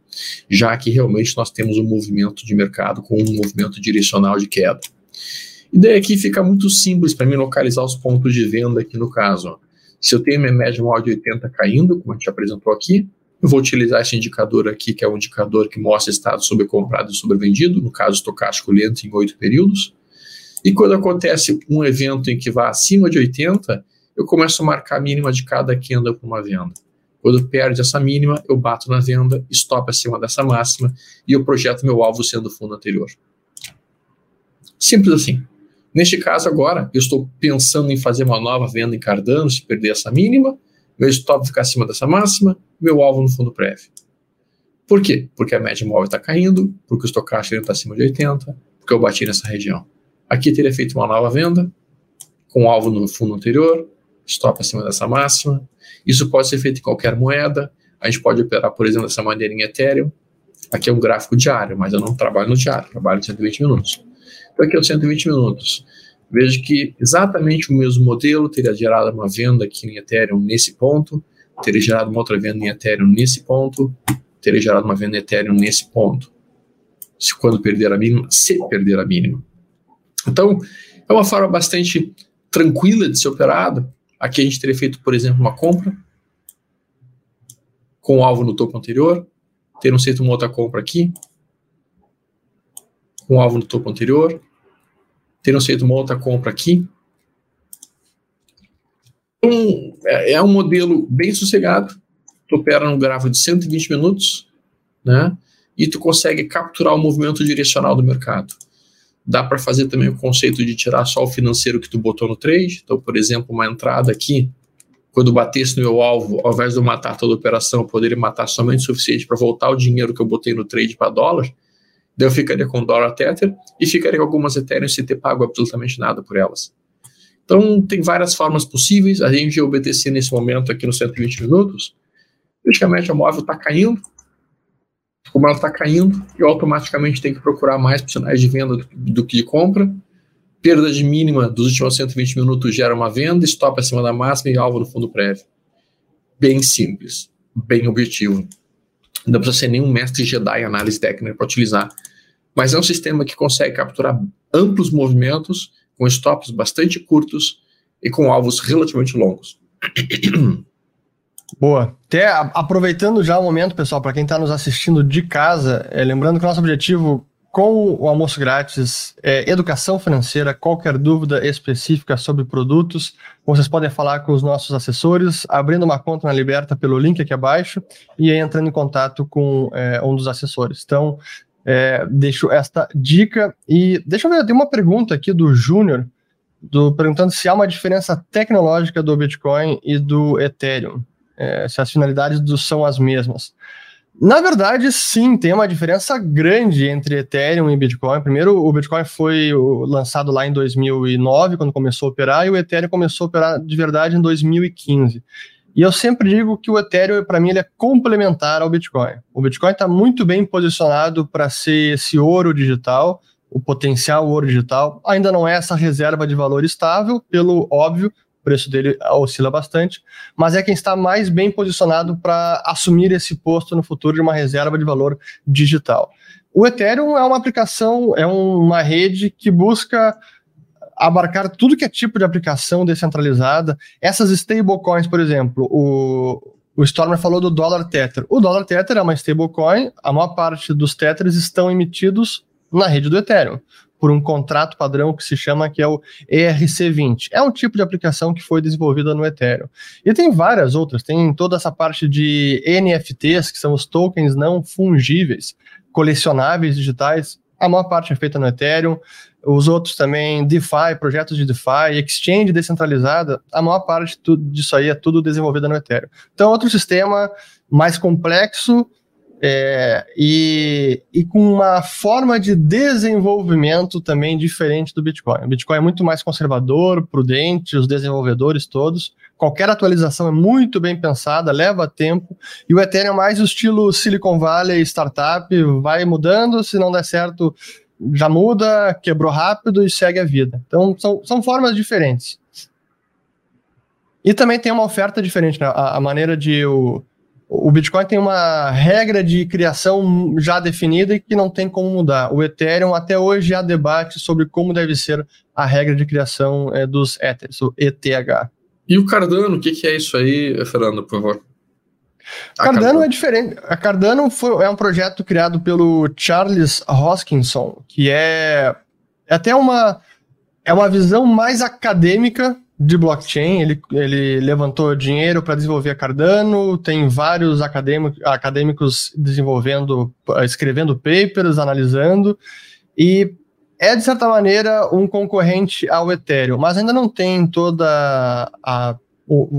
já que realmente nós temos um movimento de mercado com um movimento direcional de queda. E daí aqui fica muito simples para mim localizar os pontos de venda aqui no caso. Se eu tenho minha média móvel de 80 caindo, como a gente apresentou aqui, eu vou utilizar esse indicador aqui, que é um indicador que mostra estado sobrecomprado e sobrevendido, no caso estocástico lento em oito períodos. E quando acontece um evento em que vai acima de 80, eu começo a marcar a mínima de cada candle para uma venda. Quando perde essa mínima, eu bato na venda, stop acima dessa máxima e eu projeto meu alvo sendo o fundo anterior. Simples assim. Neste caso agora, eu estou pensando em fazer uma nova venda em Cardano, se perder essa mínima, meu stop ficar acima dessa máxima, meu alvo no fundo prévio. Por quê? Porque a média móvel está caindo, porque o estocástico está acima de 80, porque eu bati nessa região. Aqui teria feito uma nova venda, com alvo no fundo anterior, stop acima dessa máxima. Isso pode ser feito em qualquer moeda. A gente pode operar, por exemplo, dessa maneira em Ethereum. Aqui é um gráfico diário, mas eu não trabalho no diário, trabalho de 120 minutos. Então aqui é os 120 minutos. Vejo que exatamente o mesmo modelo teria gerado uma venda aqui em Ethereum nesse ponto, teria gerado uma outra venda em Ethereum nesse ponto, teria gerado uma venda em Ethereum nesse ponto. Se quando perder a mínima, se perder a mínima. Então, é uma forma bastante tranquila de ser operado. Aqui a gente teria feito, por exemplo, uma compra com o alvo no topo anterior, ter feito uma outra compra aqui, com o alvo no topo anterior, ter feito uma outra compra aqui. Então, é, é um modelo bem sossegado, tu opera num gráfico de 120 minutos, né? E tu consegue capturar o movimento direcional do mercado. Dá para fazer também o conceito de tirar só o financeiro que tu botou no trade. Então, por exemplo, uma entrada aqui, quando batesse no meu alvo, ao invés de eu matar toda a operação, eu poderia matar somente o suficiente para voltar o dinheiro que eu botei no trade para dólar. Daí eu ficaria com dólar Tether e ficaria com algumas Ethereum sem ter pago absolutamente nada por elas. Então, tem várias formas possíveis. A gente o nesse momento aqui nos 120 minutos, praticamente a móvel está caindo, como ela está caindo, eu automaticamente tenho que procurar mais sinais de venda do, que de compra. Perda de mínima dos últimos 120 minutos gera uma venda, stop acima da máxima e alvo no fundo prévio. Bem simples, bem objetivo. Não precisa ser nenhum mestre Jedi análise técnica para utilizar. Mas é um sistema que consegue capturar amplos movimentos com stops bastante curtos e com alvos relativamente longos.
Boa. Até aproveitando já o momento, pessoal, para quem está nos assistindo de casa, é, lembrando que o nosso objetivo com o almoço grátis é educação financeira. Qualquer dúvida específica sobre produtos, vocês podem falar com os nossos assessores, abrindo uma conta na Liberta pelo link aqui abaixo e entrando em contato com é, um dos assessores. Então, é, deixo esta dica. E deixa eu ver, tem uma pergunta aqui do Júnior, do, perguntando se há uma diferença tecnológica do Bitcoin e do Ethereum é, se as finalidades do, são as mesmas. Na verdade, sim, tem uma diferença grande entre Ethereum e Bitcoin. Primeiro, o Bitcoin foi lançado lá em 2009, quando começou a operar, e o Ethereum começou a operar de verdade em 2015. E eu sempre digo que o Ethereum, para mim, ele é complementar ao Bitcoin. O Bitcoin está muito bem posicionado para ser esse ouro digital, o potencial ouro digital. Ainda não é essa reserva de valor estável, pelo óbvio, preço dele oscila bastante, mas é quem está mais bem posicionado para assumir esse posto no futuro de uma reserva de valor digital. O Ethereum é uma aplicação, é uma rede que busca abarcar tudo que é tipo de aplicação descentralizada. Essas stablecoins, por exemplo, o, o Stormer falou do dólar Tether. O dólar Tether é uma stablecoin, a maior parte dos Tethers estão emitidos na rede do Ethereum por um contrato padrão que se chama que é o ERC20. É um tipo de aplicação que foi desenvolvida no Ethereum. E tem várias outras, tem toda essa parte de NFTs, que são os tokens não fungíveis, colecionáveis digitais. A maior parte é feita no Ethereum. Os outros também, DeFi, projetos de DeFi, exchange descentralizada, a maior parte disso aí é tudo desenvolvido no Ethereum. Então, outro sistema mais complexo, é, e, e, com uma forma de desenvolvimento também diferente do Bitcoin. O Bitcoin é muito mais conservador, prudente, os desenvolvedores todos. Qualquer atualização é muito bem pensada, leva tempo. E o Ethereum é mais o estilo Silicon Valley startup, vai mudando, se não der certo, já muda, quebrou rápido e segue a vida. Então são, são formas diferentes. E também tem uma oferta diferente, né? a, a maneira de o o Bitcoin tem uma regra de criação já definida e que não tem como mudar. O Ethereum, até hoje, há debate sobre como deve ser a regra de criação é, dos Ethers, o ETH.
E o Cardano, o que, que, é isso aí, Fernando, por favor?
A Cardano, Cardano é diferente. A Cardano foi, é um projeto criado pelo Charles Hoskinson, que é, é até uma, é uma visão mais acadêmica de blockchain, ele, ele levantou dinheiro para desenvolver a Cardano, tem vários acadêmico, acadêmicos desenvolvendo, escrevendo papers, analisando, e é, de certa maneira, um concorrente ao Ethereum, mas ainda não tem toda a,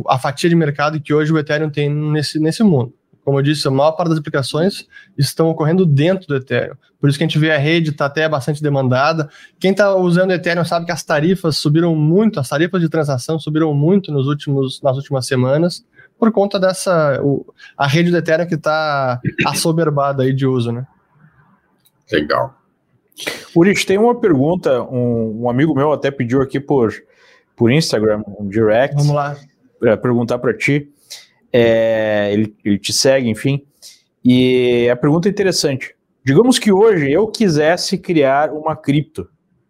a fatia de mercado que hoje o Ethereum tem nesse, nesse mundo. Como eu disse, a maior parte das aplicações estão ocorrendo dentro do Ethereum. Por isso que a gente vê a rede está até bastante demandada. Quem está usando o Ethereum sabe que as tarifas subiram muito, as tarifas de transação subiram muito nos últimos, nas últimas semanas, por conta dessa. O, a rede do Ethereum que está assoberbada aí de uso, né?
Legal.
Urich, tem uma pergunta, um, um, amigo meu até pediu aqui por, por Instagram, um direct.
Vamos lá.
Para perguntar para ti é, ele, ele te segue, enfim. E a pergunta é interessante. Digamos que hoje eu quisesse criar uma cripto.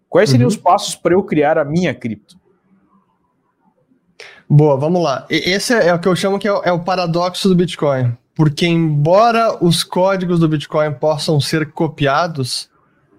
Quais seriam uhum. os passos para eu criar a minha cripto?
Boa, vamos lá. Esse é o que eu chamo que é o, é o paradoxo do Bitcoin. Porque, embora os códigos do Bitcoin possam ser copiados,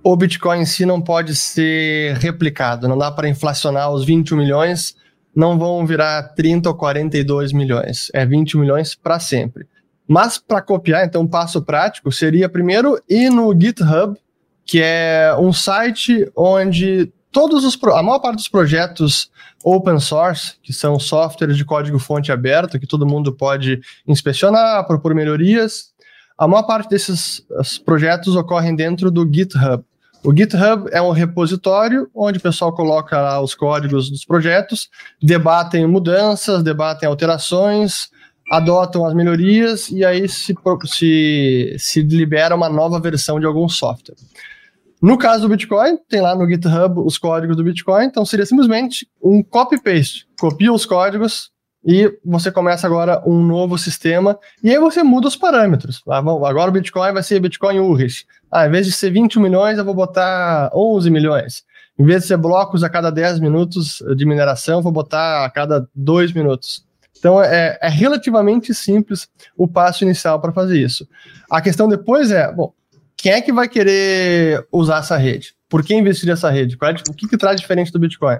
o Bitcoin em si não pode ser replicado. Não dá para inflacionar os 21 milhões não vão virar 30 ou 42 milhões, é 20 milhões para sempre. Mas para copiar, então, um passo prático seria primeiro ir no GitHub, que é um site onde todos os a maior parte dos projetos open source, que são softwares de código fonte aberto, que todo mundo pode inspecionar, propor melhorias, a maior parte desses projetos ocorrem dentro do GitHub. O GitHub é um repositório onde o pessoal coloca lá os códigos dos projetos, debatem mudanças, debatem alterações, adotam as melhorias e aí se, se, se libera uma nova versão de algum software. No caso do Bitcoin, tem lá no GitHub os códigos do Bitcoin, então seria simplesmente um copy-paste. Copia os códigos, e você começa agora um novo sistema, e aí você muda os parâmetros. Ah, agora o Bitcoin vai ser Bitcoin URIS. Ah, em vez de ser 20 milhões, eu vou botar 11 milhões. Em vez de ser blocos a cada 10 minutos de mineração, eu vou botar a cada 2 minutos. Então é, é relativamente simples o passo inicial para fazer isso. A questão depois é, bom, quem é que vai querer usar essa rede? Por que investir nessa rede? É, o que, que traz diferente do Bitcoin?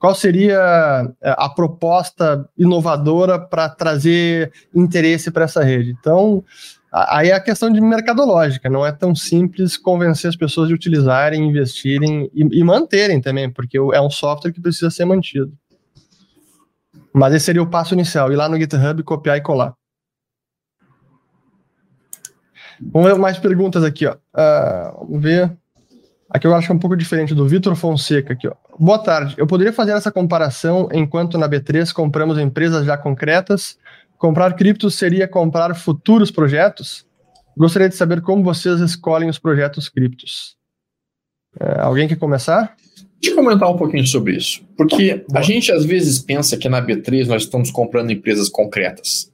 Qual seria é, a proposta inovadora para trazer interesse para essa rede? Então, aí é a questão de mercadológica, não é tão simples convencer as pessoas de utilizarem, investirem e, e manterem também, porque é um software que precisa ser mantido. Mas esse seria o passo inicial, ir lá no GitHub, copiar e colar. Vamos ver mais perguntas aqui, ó. Uh, vamos ver. Aqui eu acho que é um pouco diferente do Vitor Fonseca aqui, ó. Boa tarde. Eu poderia fazer essa comparação enquanto na B3 compramos empresas já concretas? Comprar criptos seria comprar futuros projetos? Gostaria de saber como vocês escolhem os projetos criptos. É, alguém quer começar?
Deixa eu comentar um pouquinho sobre isso. Porque Boa. a gente às vezes pensa que na B3 nós estamos comprando empresas concretas.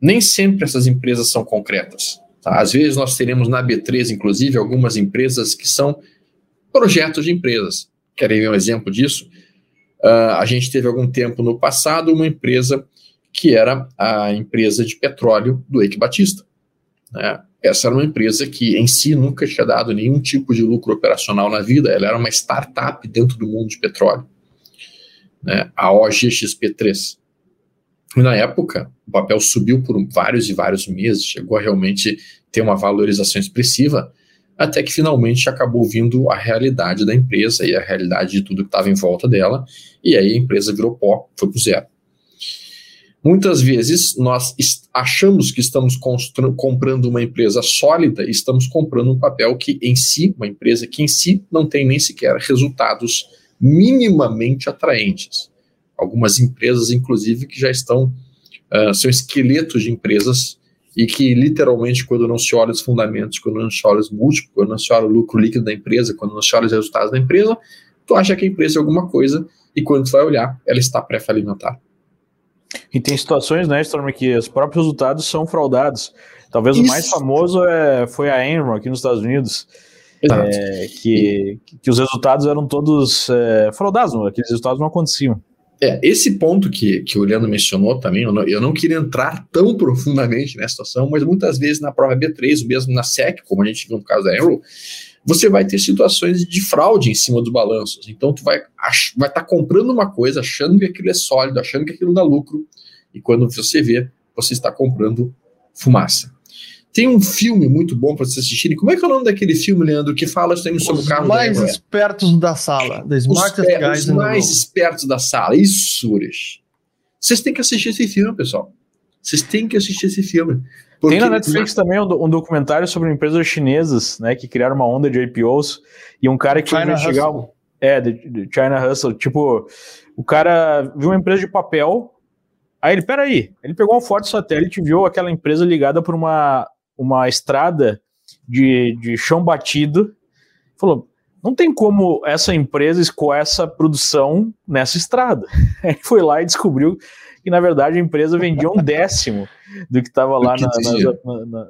Nem sempre essas empresas são concretas. Tá? Às vezes nós teremos na B3, inclusive, algumas empresas que são projetos de empresas. Querem ver um exemplo disso? Uh, a gente teve algum tempo no passado uma empresa que era a empresa de petróleo do Eike Batista. Né? Essa era uma empresa que em si nunca tinha dado nenhum tipo de lucro operacional na vida, ela era uma startup dentro do mundo de petróleo, né? a OGXP3. E na época, o papel subiu por vários e vários meses, chegou a realmente ter uma valorização expressiva, até que finalmente acabou vindo a realidade da empresa e a realidade de tudo que estava em volta dela, e aí a empresa virou pó, foi para zero. Muitas vezes nós achamos que estamos comprando uma empresa sólida e estamos comprando um papel que em si, uma empresa que em si não tem nem sequer resultados minimamente atraentes. Algumas empresas, inclusive, que já estão, uh, são esqueletos de empresas e que literalmente quando não se olha os fundamentos, quando não se olha os múltiplos, quando não se olha o lucro líquido da empresa, quando não se olha os resultados da empresa, tu acha que a empresa é alguma coisa e quando tu vai olhar, ela está pré-falimentar.
E tem situações, né, Storm, que os próprios resultados são fraudados. Talvez Isso. o mais famoso é, foi a Enron aqui nos Estados Unidos, é, que, que os resultados eram todos é, fraudados, aqueles resultados não aconteciam.
É, esse ponto que, que o Leandro mencionou também, eu não, eu não queria entrar tão profundamente nessa situação, mas muitas vezes na prova B3, mesmo na SEC, como a gente viu no caso da Enron, você vai ter situações de fraude em cima dos balanços. Então, tu vai estar tá comprando uma coisa, achando que aquilo é sólido, achando que aquilo dá lucro, e quando você vê, você está comprando fumaça. Tem um filme muito bom para vocês assistirem. Como é que é o nome daquele filme, Leandro, que fala também sobre
os
o carro
Os mais espertos da sala. The smartest
os, guys os mais espertos da sala. Isso, Ures. Vocês têm que assistir esse filme, pessoal. Vocês têm que assistir esse filme.
Porque... Tem na Netflix também um, um, documentário sobre empresas chinesas, né, que criaram uma onda de IPOs e um cara que China foi investigar... Hustle. É, de, de China Hustle. Tipo, o cara viu uma empresa de papel, aí ele, peraí, ele pegou um forte satélite e viu aquela empresa ligada por uma uma estrada de, de chão batido, falou: não tem como essa empresa escoar essa produção nessa estrada. Aí foi lá e descobriu que, na verdade, a empresa vendia um décimo do que estava lá na, na, na,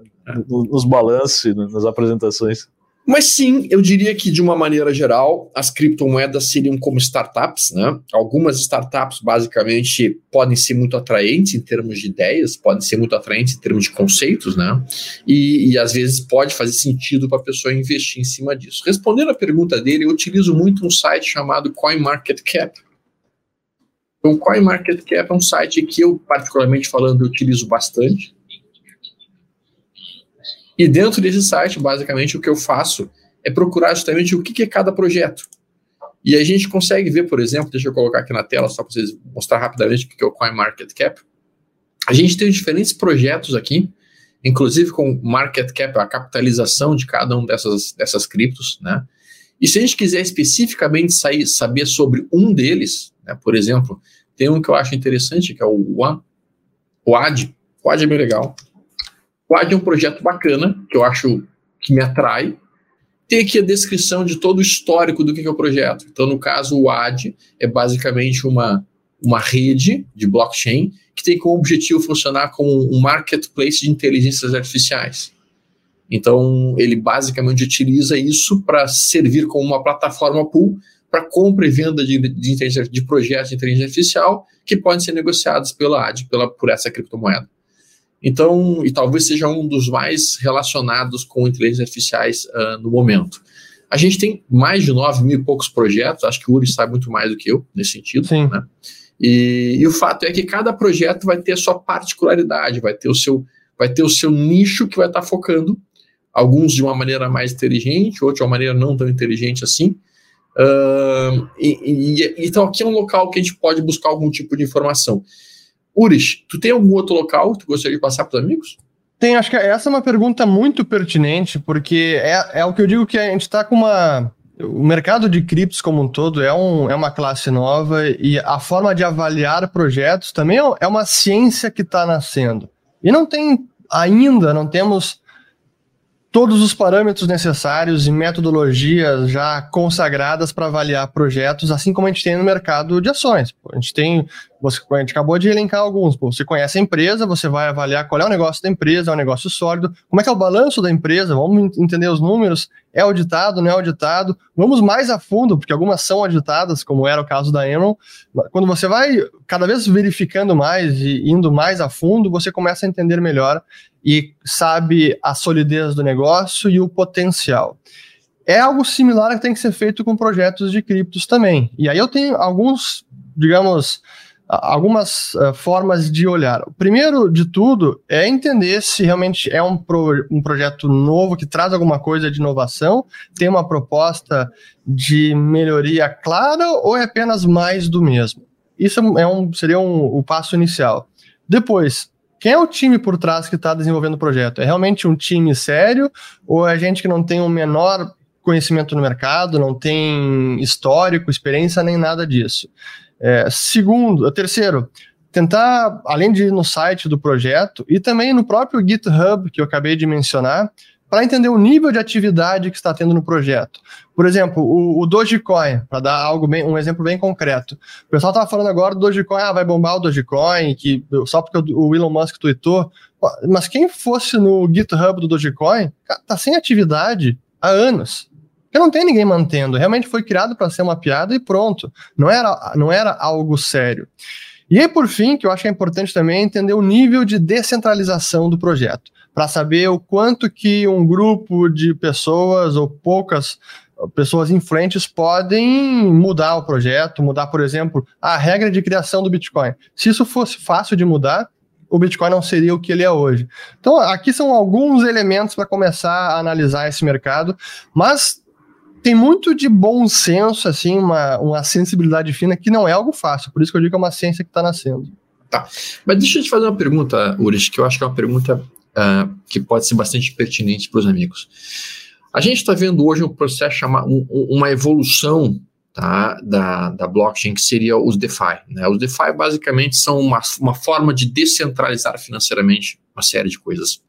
nos balanços, nas apresentações.
Mas sim, eu diria que de uma maneira geral, as criptomoedas seriam como startups, né? Algumas startups basicamente podem ser muito atraentes em termos de ideias, podem ser muito atraentes em termos de conceitos, né? E, e às vezes pode fazer sentido para a pessoa investir em cima disso. Respondendo a pergunta dele, eu utilizo muito um site chamado CoinMarketCap. Então, CoinMarketCap é um site que eu, particularmente falando, utilizo bastante e dentro desse site, basicamente, o que eu faço é procurar justamente o que é cada projeto. E a gente consegue ver, por exemplo, deixa eu colocar aqui na tela só para vocês mostrar rapidamente o que é o CoinMarketCap. A gente tem diferentes projetos aqui, inclusive com market cap, a capitalização de cada um dessas, dessas criptos, né? E se a gente quiser especificamente sair, saber sobre um deles, né, por exemplo, tem um que eu acho interessante, que é o One, o AD. O AD é bem legal. O AD é um projeto bacana, que eu acho que me atrai. Tem aqui a descrição de todo o histórico do que é o projeto. Então, no caso, o AD é basicamente uma, uma rede de blockchain que tem como objetivo funcionar como um marketplace de inteligências artificiais. Então, ele basicamente utiliza isso para servir como uma plataforma pool para compra e venda de, de, de, projetos de inteligência artificial que podem ser negociados pela AD, pela, por essa criptomoeda. Então, e talvez seja um dos mais relacionados com inteligências artificiais uh, no momento. A gente tem mais de 9 mil e poucos projetos, acho que o Uri sabe muito mais do que eu nesse sentido. Sim. Né? E, e, o fato é que cada projeto vai ter a sua particularidade, vai ter o seu, vai ter o seu nicho que vai estar focando, alguns de uma maneira mais inteligente, outros de uma maneira não tão inteligente assim. Uh, e, e, então aqui é um local que a gente pode buscar algum tipo de informação. Uris, tu tem algum outro local que tu gostaria de passar para os amigos?
Tem, acho que essa é uma pergunta muito pertinente, porque é, é o que eu digo que a gente está com uma. O mercado de criptos como um todo é, um, é uma classe nova e a forma de avaliar projetos também é, é uma ciência que está nascendo. E não tem ainda, não temos todos os parâmetros necessários e metodologias já consagradas para avaliar projetos, assim como a gente tem no mercado de ações. A gente tem, você, a gente acabou de elencar alguns. Você conhece a empresa, você vai avaliar qual é o negócio da empresa, é um negócio sólido, como é que é o balanço da empresa, vamos entender os números, é auditado, não é auditado. Vamos mais a fundo, porque algumas são auditadas, como era o caso da Enron. Quando você vai cada vez verificando mais e indo mais a fundo, você começa a entender melhor e sabe a solidez do negócio e o potencial. É algo similar que tem que ser feito com projetos de criptos também. E aí eu tenho alguns, digamos, algumas uh, formas de olhar. O primeiro de tudo é entender se realmente é um, pro, um projeto novo que traz alguma coisa de inovação, tem uma proposta de melhoria clara ou é apenas mais do mesmo. Isso é um, seria um, o passo inicial. Depois, quem é o time por trás que está desenvolvendo o projeto? É realmente um time sério ou é gente que não tem o menor conhecimento no mercado, não tem histórico, experiência, nem nada disso? É, segundo, terceiro, tentar, além de ir no site do projeto e também no próprio GitHub que eu acabei de mencionar, para entender o nível de atividade que está tendo no projeto. Por exemplo, o, o Dogecoin, para dar algo bem, um exemplo bem concreto. O pessoal estava falando agora do Dogecoin, ah, vai bombar o Dogecoin, que, só porque o Elon Musk tweetou. Mas quem fosse no GitHub do Dogecoin, está sem atividade há anos. Porque não tem ninguém mantendo. Realmente foi criado para ser uma piada e pronto. Não era, não era algo sério. E aí, por fim, que eu acho que é importante também entender o nível de descentralização do projeto para saber o quanto que um grupo de pessoas ou poucas pessoas influentes podem mudar o projeto, mudar, por exemplo, a regra de criação do Bitcoin. Se isso fosse fácil de mudar, o Bitcoin não seria o que ele é hoje. Então, aqui são alguns elementos para começar a analisar esse mercado, mas tem muito de bom senso, assim, uma, uma sensibilidade fina que não é algo fácil. Por isso que eu digo que é uma ciência que está nascendo.
Tá. Mas deixa eu te fazer uma pergunta, Urish, que eu acho que é uma pergunta uh, que pode ser bastante pertinente para os amigos. A gente está vendo hoje um processo chamado um, uma evolução tá, da, da blockchain que seria os DeFi. Né? Os DeFi basicamente são uma, uma forma de descentralizar financeiramente uma série de coisas,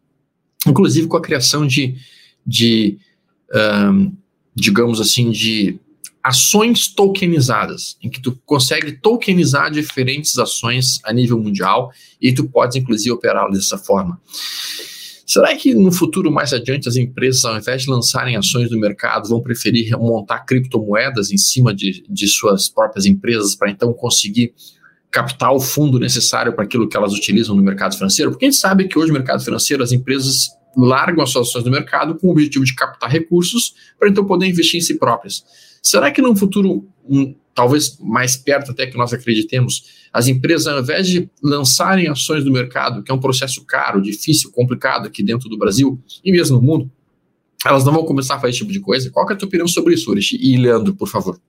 inclusive com a criação de, de um, digamos assim, de ações tokenizadas, em que tu consegue tokenizar diferentes ações a nível mundial e tu podes inclusive operá-las dessa forma. Será que no futuro mais adiante as empresas, ao invés de lançarem ações no mercado, vão preferir montar criptomoedas em cima de, de suas próprias empresas para então conseguir captar o fundo necessário para aquilo que elas utilizam no mercado financeiro? Porque a gente sabe que hoje no mercado financeiro as empresas largam as suas ações no mercado com o objetivo de captar recursos para então poder investir em si próprias. Será que num futuro, um, talvez mais perto até que nós acreditemos, as empresas, ao invés de lançarem ações no mercado, que é um processo caro, difícil, complicado aqui dentro do Brasil e mesmo no mundo, elas não vão começar a fazer esse tipo de coisa? Qual é a tua opinião sobre isso, Urish? E Leandro, por favor.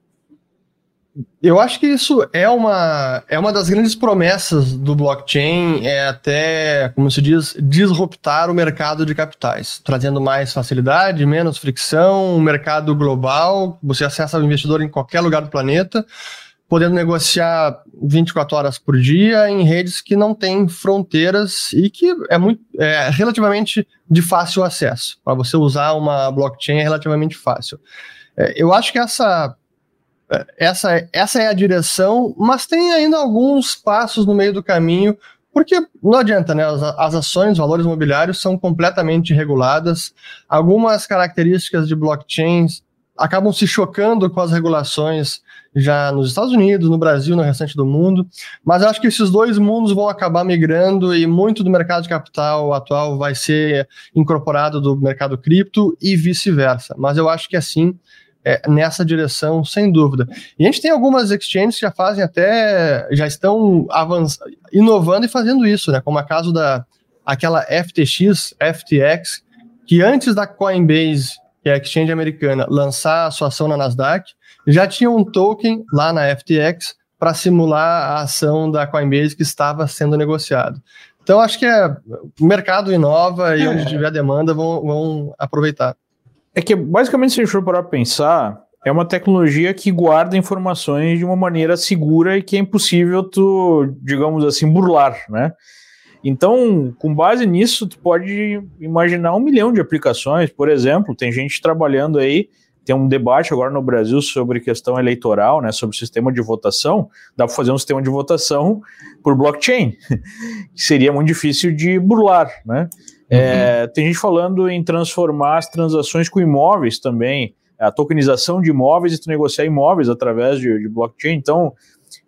Eu acho que isso é uma, é uma das grandes promessas do blockchain, é até, como se diz, disruptar o mercado de capitais, trazendo mais facilidade, menos fricção, um mercado global, você acessa o investidor em qualquer lugar do planeta, podendo negociar 24 horas por dia em redes que não têm fronteiras e que é, muito, é relativamente de fácil acesso. Para você usar uma blockchain é relativamente fácil. É, eu acho que essa essa, essa é a direção, mas tem ainda alguns passos no meio do caminho, porque não adianta, né? As, as ações, valores imobiliários são completamente reguladas. Algumas características de blockchains acabam se chocando com as regulações já nos Estados Unidos, no Brasil, no restante do mundo. Mas acho que esses dois mundos vão acabar migrando e muito do mercado de capital atual vai ser incorporado do mercado cripto e vice-versa. Mas eu acho que assim é, nessa direção, sem dúvida. E a gente tem algumas exchanges que já fazem até, já estão avançando, inovando e fazendo isso, né? Como a caso da aquela FTX, FTX, que antes da Coinbase, que é a exchange americana, lançar a sua ação na Nasdaq, já tinha um token lá na FTX para simular a ação da Coinbase que estava sendo negociado. Então, acho que é, o mercado inova e é. onde tiver demanda vão, vão aproveitar.
É que, basicamente, se a gente for parar pensar, é uma tecnologia que guarda informações de uma maneira segura e que é impossível tu, digamos assim, burlar, né? Então, com base nisso, tu pode imaginar um milhão de aplicações. Por exemplo, tem gente trabalhando aí, tem um debate agora no Brasil sobre questão eleitoral, né, sobre sistema de votação. Dá para fazer um sistema de votação por blockchain, que seria muito difícil de burlar, né? É, uhum. Tem gente falando em transformar as transações com imóveis também, a tokenização de imóveis e tu negociar imóveis através de, de blockchain. Então,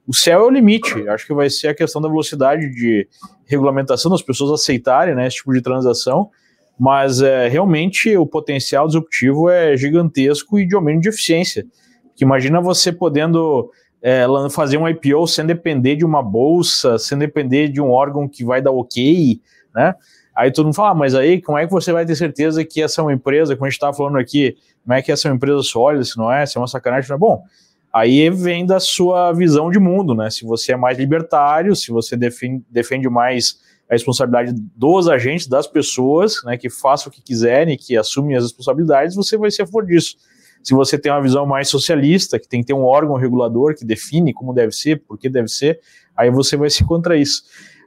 o céu é o limite. Acho que vai ser a questão da velocidade de regulamentação das pessoas aceitarem né, esse tipo de transação. Mas é, realmente o potencial disruptivo é gigantesco e de aumento de eficiência. Porque imagina você podendo é, fazer um IPO sem depender de uma bolsa, sem depender de um órgão que vai dar ok, né? Aí todo mundo fala, ah, mas aí como é que você vai ter certeza que essa é uma empresa, como a gente estava falando aqui, como é que essa é uma empresa sólida, se não é, se é uma sacanagem, não é bom. Aí vem da sua visão de mundo, né? Se você é mais libertário, se você defende, defende mais a responsabilidade dos agentes, das pessoas, né, que façam o que quiserem, que assumem as responsabilidades, você vai ser a favor disso. Se você tem uma visão mais socialista, que tem que ter um órgão regulador que define como deve ser, por que deve ser, aí você vai ser contra isso.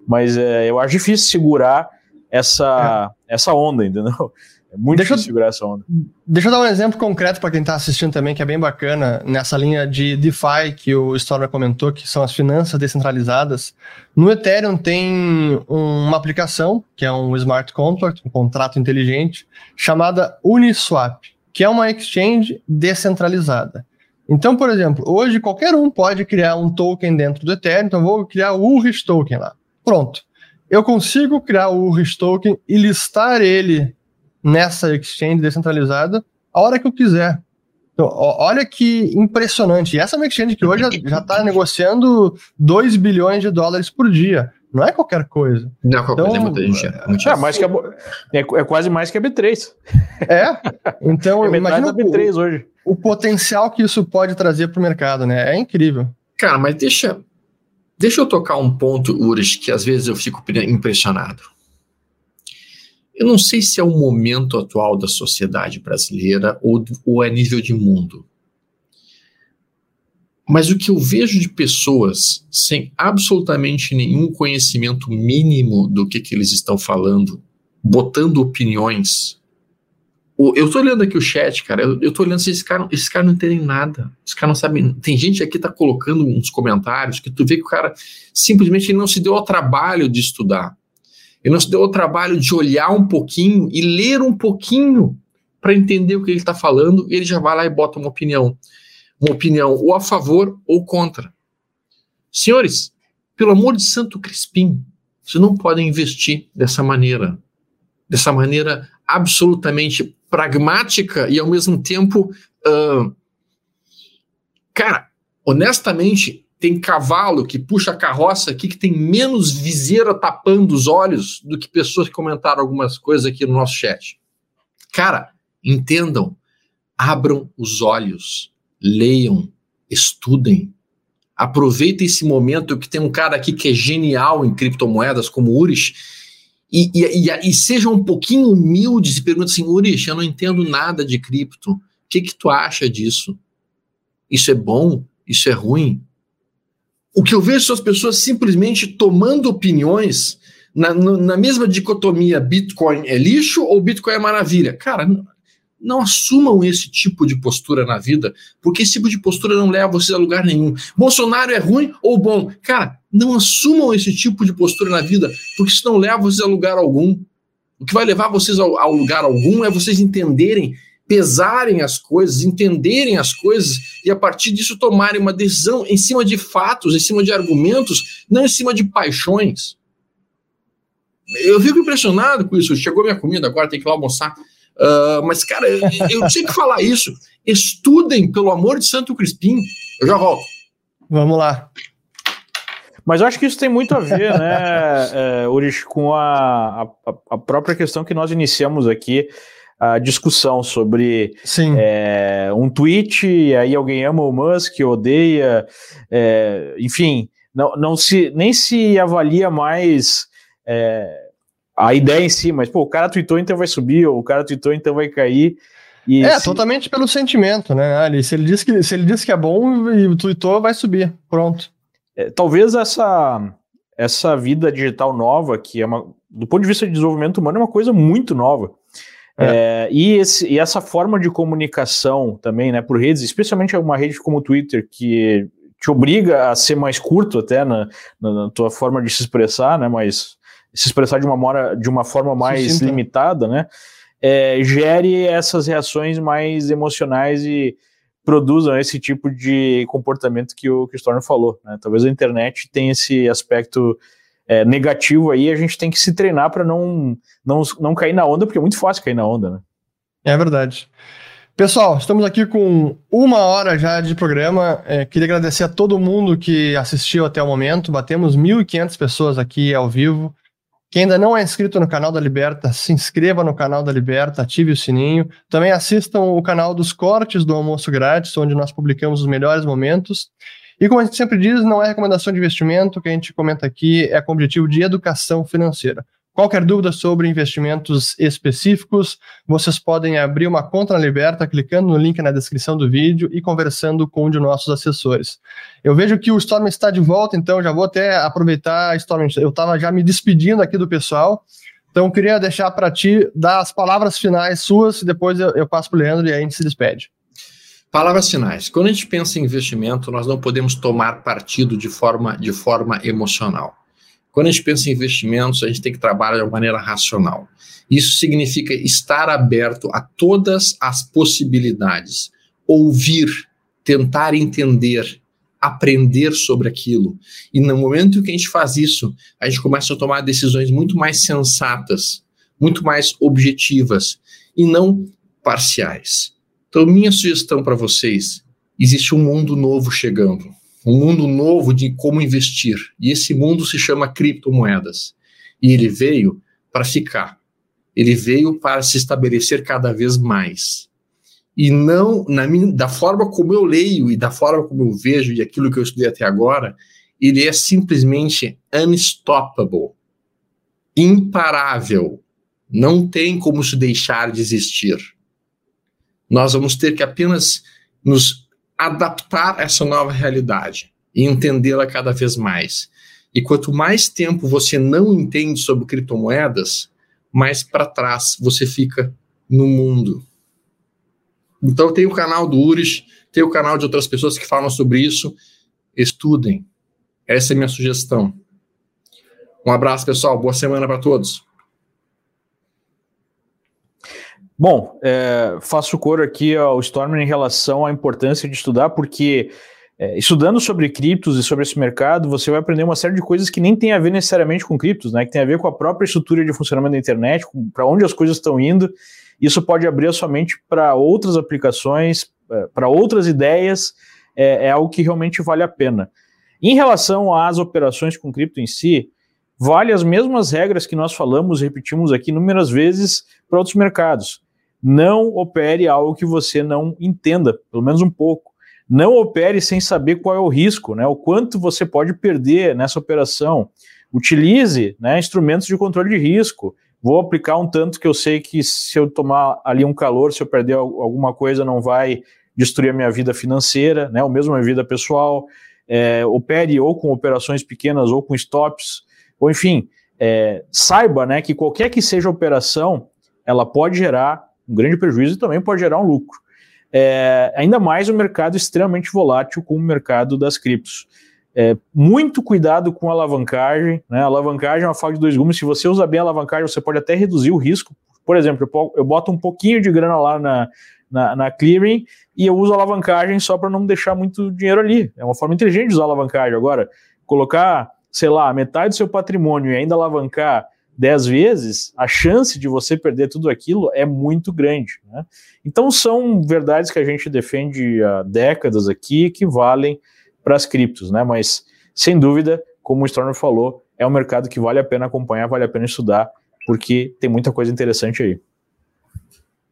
Mas é, eu acho difícil segurar essa, é. essa onda, entendeu? É muito deixa difícil segurar essa onda.
Deixa eu dar um exemplo concreto para quem está assistindo também, que é bem bacana, nessa linha de DeFi que o Stormer comentou, que são as finanças descentralizadas. No Ethereum tem uma aplicação, que é um smart contract, um contrato inteligente, chamada Uniswap, que é uma exchange descentralizada. Então, por exemplo, hoje qualquer um pode criar um token dentro do Ethereum, então vou criar o URIS token lá. Pronto. Eu consigo criar o URIS token e listar ele nessa exchange descentralizada a hora que eu quiser. Então, olha que impressionante. E essa é uma exchange que hoje já está negociando 2 bilhões de dólares por dia. Não é qualquer coisa.
Não é qualquer então, coisa, é muita gente.
É, muita é, mais que a, é, é, quase mais que a B3.
É, então
é imagina B3
o,
hoje.
o potencial que isso pode trazer para o mercado, né? É incrível.
Cara, mas deixa, deixa eu tocar um ponto, Ures, que às vezes eu fico impressionado. Eu não sei se é o momento atual da sociedade brasileira ou, ou é nível de mundo. Mas o que eu vejo de pessoas sem absolutamente nenhum conhecimento mínimo do que, que eles estão falando, botando opiniões. Eu tô olhando aqui o chat, cara. Eu, eu tô olhando se esses caras esse cara não entendem nada. Esse cara não sabe. Tem gente aqui que tá colocando uns comentários que tu vê que o cara simplesmente não se deu ao trabalho de estudar. Ele não se deu o trabalho de olhar um pouquinho e ler um pouquinho para entender o que ele está falando, e ele já vai lá e bota uma opinião. Uma opinião ou a favor ou contra. Senhores, pelo amor de Santo Crispim, vocês não podem investir dessa maneira. Dessa maneira absolutamente pragmática e ao mesmo tempo. Uh, cara, honestamente, tem cavalo que puxa a carroça aqui que tem menos viseira tapando os olhos do que pessoas que comentaram algumas coisas aqui no nosso chat. Cara, entendam, abram os olhos, leiam, estudem. Aproveitem esse momento que tem um cara aqui que é genial em criptomoedas, como o Urish, e, e, e, e sejam um pouquinho humildes e perguntem assim, eu não entendo nada de cripto. O que, que tu acha disso? Isso é bom? Isso é ruim? O que eu vejo são as pessoas simplesmente tomando opiniões na, na mesma dicotomia Bitcoin é lixo ou Bitcoin é maravilha. Cara, não, assumam esse tipo de postura na vida, porque esse tipo de postura não leva vocês a lugar nenhum. Bolsonaro é ruim ou bom? Cara, não assumam esse tipo de postura na vida, porque isso não leva vocês a lugar algum. O que vai levar vocês ao, ao lugar algum é vocês entenderem pesarem as coisas, entenderem as coisas e a partir disso tomarem uma decisão em cima de fatos, em cima de argumentos, não em cima de paixões. Eu fico impressionado com isso. Chegou minha comida, agora tem que ir lá almoçar. Uh, mas, cara, eu, eu tinha que falar isso. Estudem, pelo amor de Santo Crispim. Eu já volto.
Vamos lá.
Mas eu acho que isso tem muito a ver, né, é, Urish, com a, a, a própria questão que nós iniciamos aqui a discussão sobre é, um tweet, e aí alguém ama o Musk, odeia, é, enfim, não, não se, nem se avalia mais é, a ideia em si, mas pô, o cara tweetou, então vai subir, ou o cara tweetou, então vai cair.
E é, se... totalmente pelo sentimento, né, Ali? Se ele diz que, se ele diz que é bom e tweetou, vai subir. Pronto.
É, talvez essa, essa vida digital nova, que é uma, do ponto de vista de desenvolvimento humano, é uma coisa muito nova. É. É, e, esse, e, essa forma de comunicação também, né, por redes, especialmente uma rede como o Twitter, que te obriga a ser mais curto até na, na, na tua forma de se expressar, né, mas se expressar de uma, mora, de uma forma mais limitada, né, é, gere essas reações mais emocionais e produzam esse tipo de comportamento que o, que o Storm falou. Né? Talvez a internet tenha esse aspecto é, negativo aí, a gente tem que se treinar para não, não, não cair na onda, porque é muito fácil cair na onda, né?
É verdade. Pessoal, estamos aqui com uma hora já de programa. É, queria agradecer a todo mundo que assistiu até o momento. Batemos 1.500 pessoas aqui ao vivo. Quem ainda não é inscrito no canal da Liberta, se inscreva no canal da Liberta, ative o sininho. Também assistam o canal dos cortes do Almoço Grátis, onde nós publicamos os melhores momentos. E como a gente sempre diz, não é recomendação de investimento, o que a gente comenta aqui é com objetivo de educação financeira. Qualquer dúvida sobre investimentos específicos, vocês podem abrir uma conta na Liberta clicando no link na descrição do vídeo e conversando com um de nossos assessores. Eu vejo que o Storm está de volta, então já vou até aproveitar, Storm, eu estava já me despedindo aqui do pessoal Então, queria deixar para ti dar as palavras finais suas e depois eu, eu passo para o Leandro e aí a gente se despede.
Palavras finais. Quando a gente pensa em investimento, nós não podemos tomar partido de forma, de forma emocional. Quando a gente pensa em investimentos, a gente tem que trabalhar de uma maneira racional. Isso significa estar aberto a todas as possibilidades, ouvir, tentar entender, aprender sobre aquilo. E no momento que a gente faz isso, a gente começa a tomar decisões muito mais sensatas, muito mais objetivas e não parciais. Então, minha sugestão para vocês: existe um mundo novo chegando, um mundo novo de como investir. E esse mundo se chama criptomoedas. E ele veio para ficar. Ele veio para se estabelecer cada vez mais. E não, na minha, da forma como eu leio e da forma como eu vejo e aquilo que eu estudei até agora, ele é simplesmente unstoppable, imparável. Não tem como se deixar de existir. Nós vamos ter que apenas nos adaptar essa nova realidade e entendê-la cada vez mais. E quanto mais tempo você não entende sobre criptomoedas, mais para trás você fica no mundo. Então tem o canal do Uris, tem o canal de outras pessoas que falam sobre isso. Estudem. Essa é a minha sugestão. Um abraço, pessoal. Boa semana para todos.
Bom, é, faço coro aqui ao Stormer em relação à importância de estudar, porque é, estudando sobre criptos e sobre esse mercado, você vai aprender uma série de coisas que nem tem a ver necessariamente com criptos, né? Que tem a ver com a própria estrutura de funcionamento da internet, para onde as coisas estão indo. Isso pode abrir a sua mente para outras aplicações, é, para outras ideias. É, é algo que realmente vale a pena. Em relação às operações com cripto em si, vale as mesmas regras que nós falamos e repetimos aqui inúmeras vezes para outros mercados não opere algo que você não entenda, pelo menos um pouco. Não opere sem saber qual é o risco, né? O quanto você pode perder nessa operação. Utilize né, instrumentos de controle de risco. Vou aplicar um tanto que eu sei que se eu tomar ali um calor, se eu perder alguma coisa, não vai destruir a minha vida financeira, né? Ou mesmo a minha vida pessoal. É, opere ou com operações pequenas ou com stops, ou enfim, é, saiba né, que qualquer que seja a operação, ela pode gerar um grande prejuízo e também pode gerar um lucro. É, ainda mais um mercado extremamente volátil como o mercado das criptos. É, muito cuidado com a alavancagem. Né? A alavancagem é uma faca de dois gumes. Se você usa bem a alavancagem, você pode até reduzir o risco. Por exemplo, eu boto um pouquinho de grana lá na, na, na clearing e eu uso a alavancagem só para não deixar muito dinheiro ali. É uma forma inteligente de usar a alavancagem. Agora, colocar, sei lá, metade do seu patrimônio e ainda alavancar 10 vezes, a chance de você perder tudo aquilo é muito grande. Né? Então, são verdades que a gente defende há décadas aqui que valem para as criptos, né? mas, sem dúvida, como o Stormer falou, é um mercado que vale a pena acompanhar, vale a pena estudar, porque tem muita coisa interessante aí.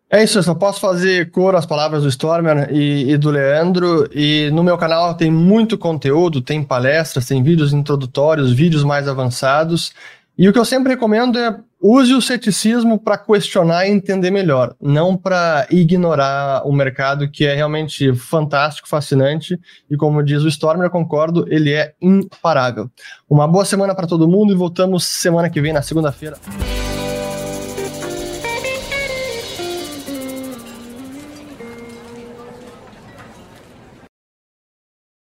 É isso, eu só posso fazer cor às palavras do Stormer e, e, do Leandro. E no meu canal tem muito conteúdo, tem palestras, tem vídeos introdutórios, vídeos mais avançados. E o que eu sempre recomendo é use o ceticismo para questionar e entender melhor, não para ignorar o mercado que é realmente fantástico, fascinante e como diz o Stormer, eu concordo, ele é imparável. Uma boa semana para todo mundo e voltamos semana que vem na segunda-feira.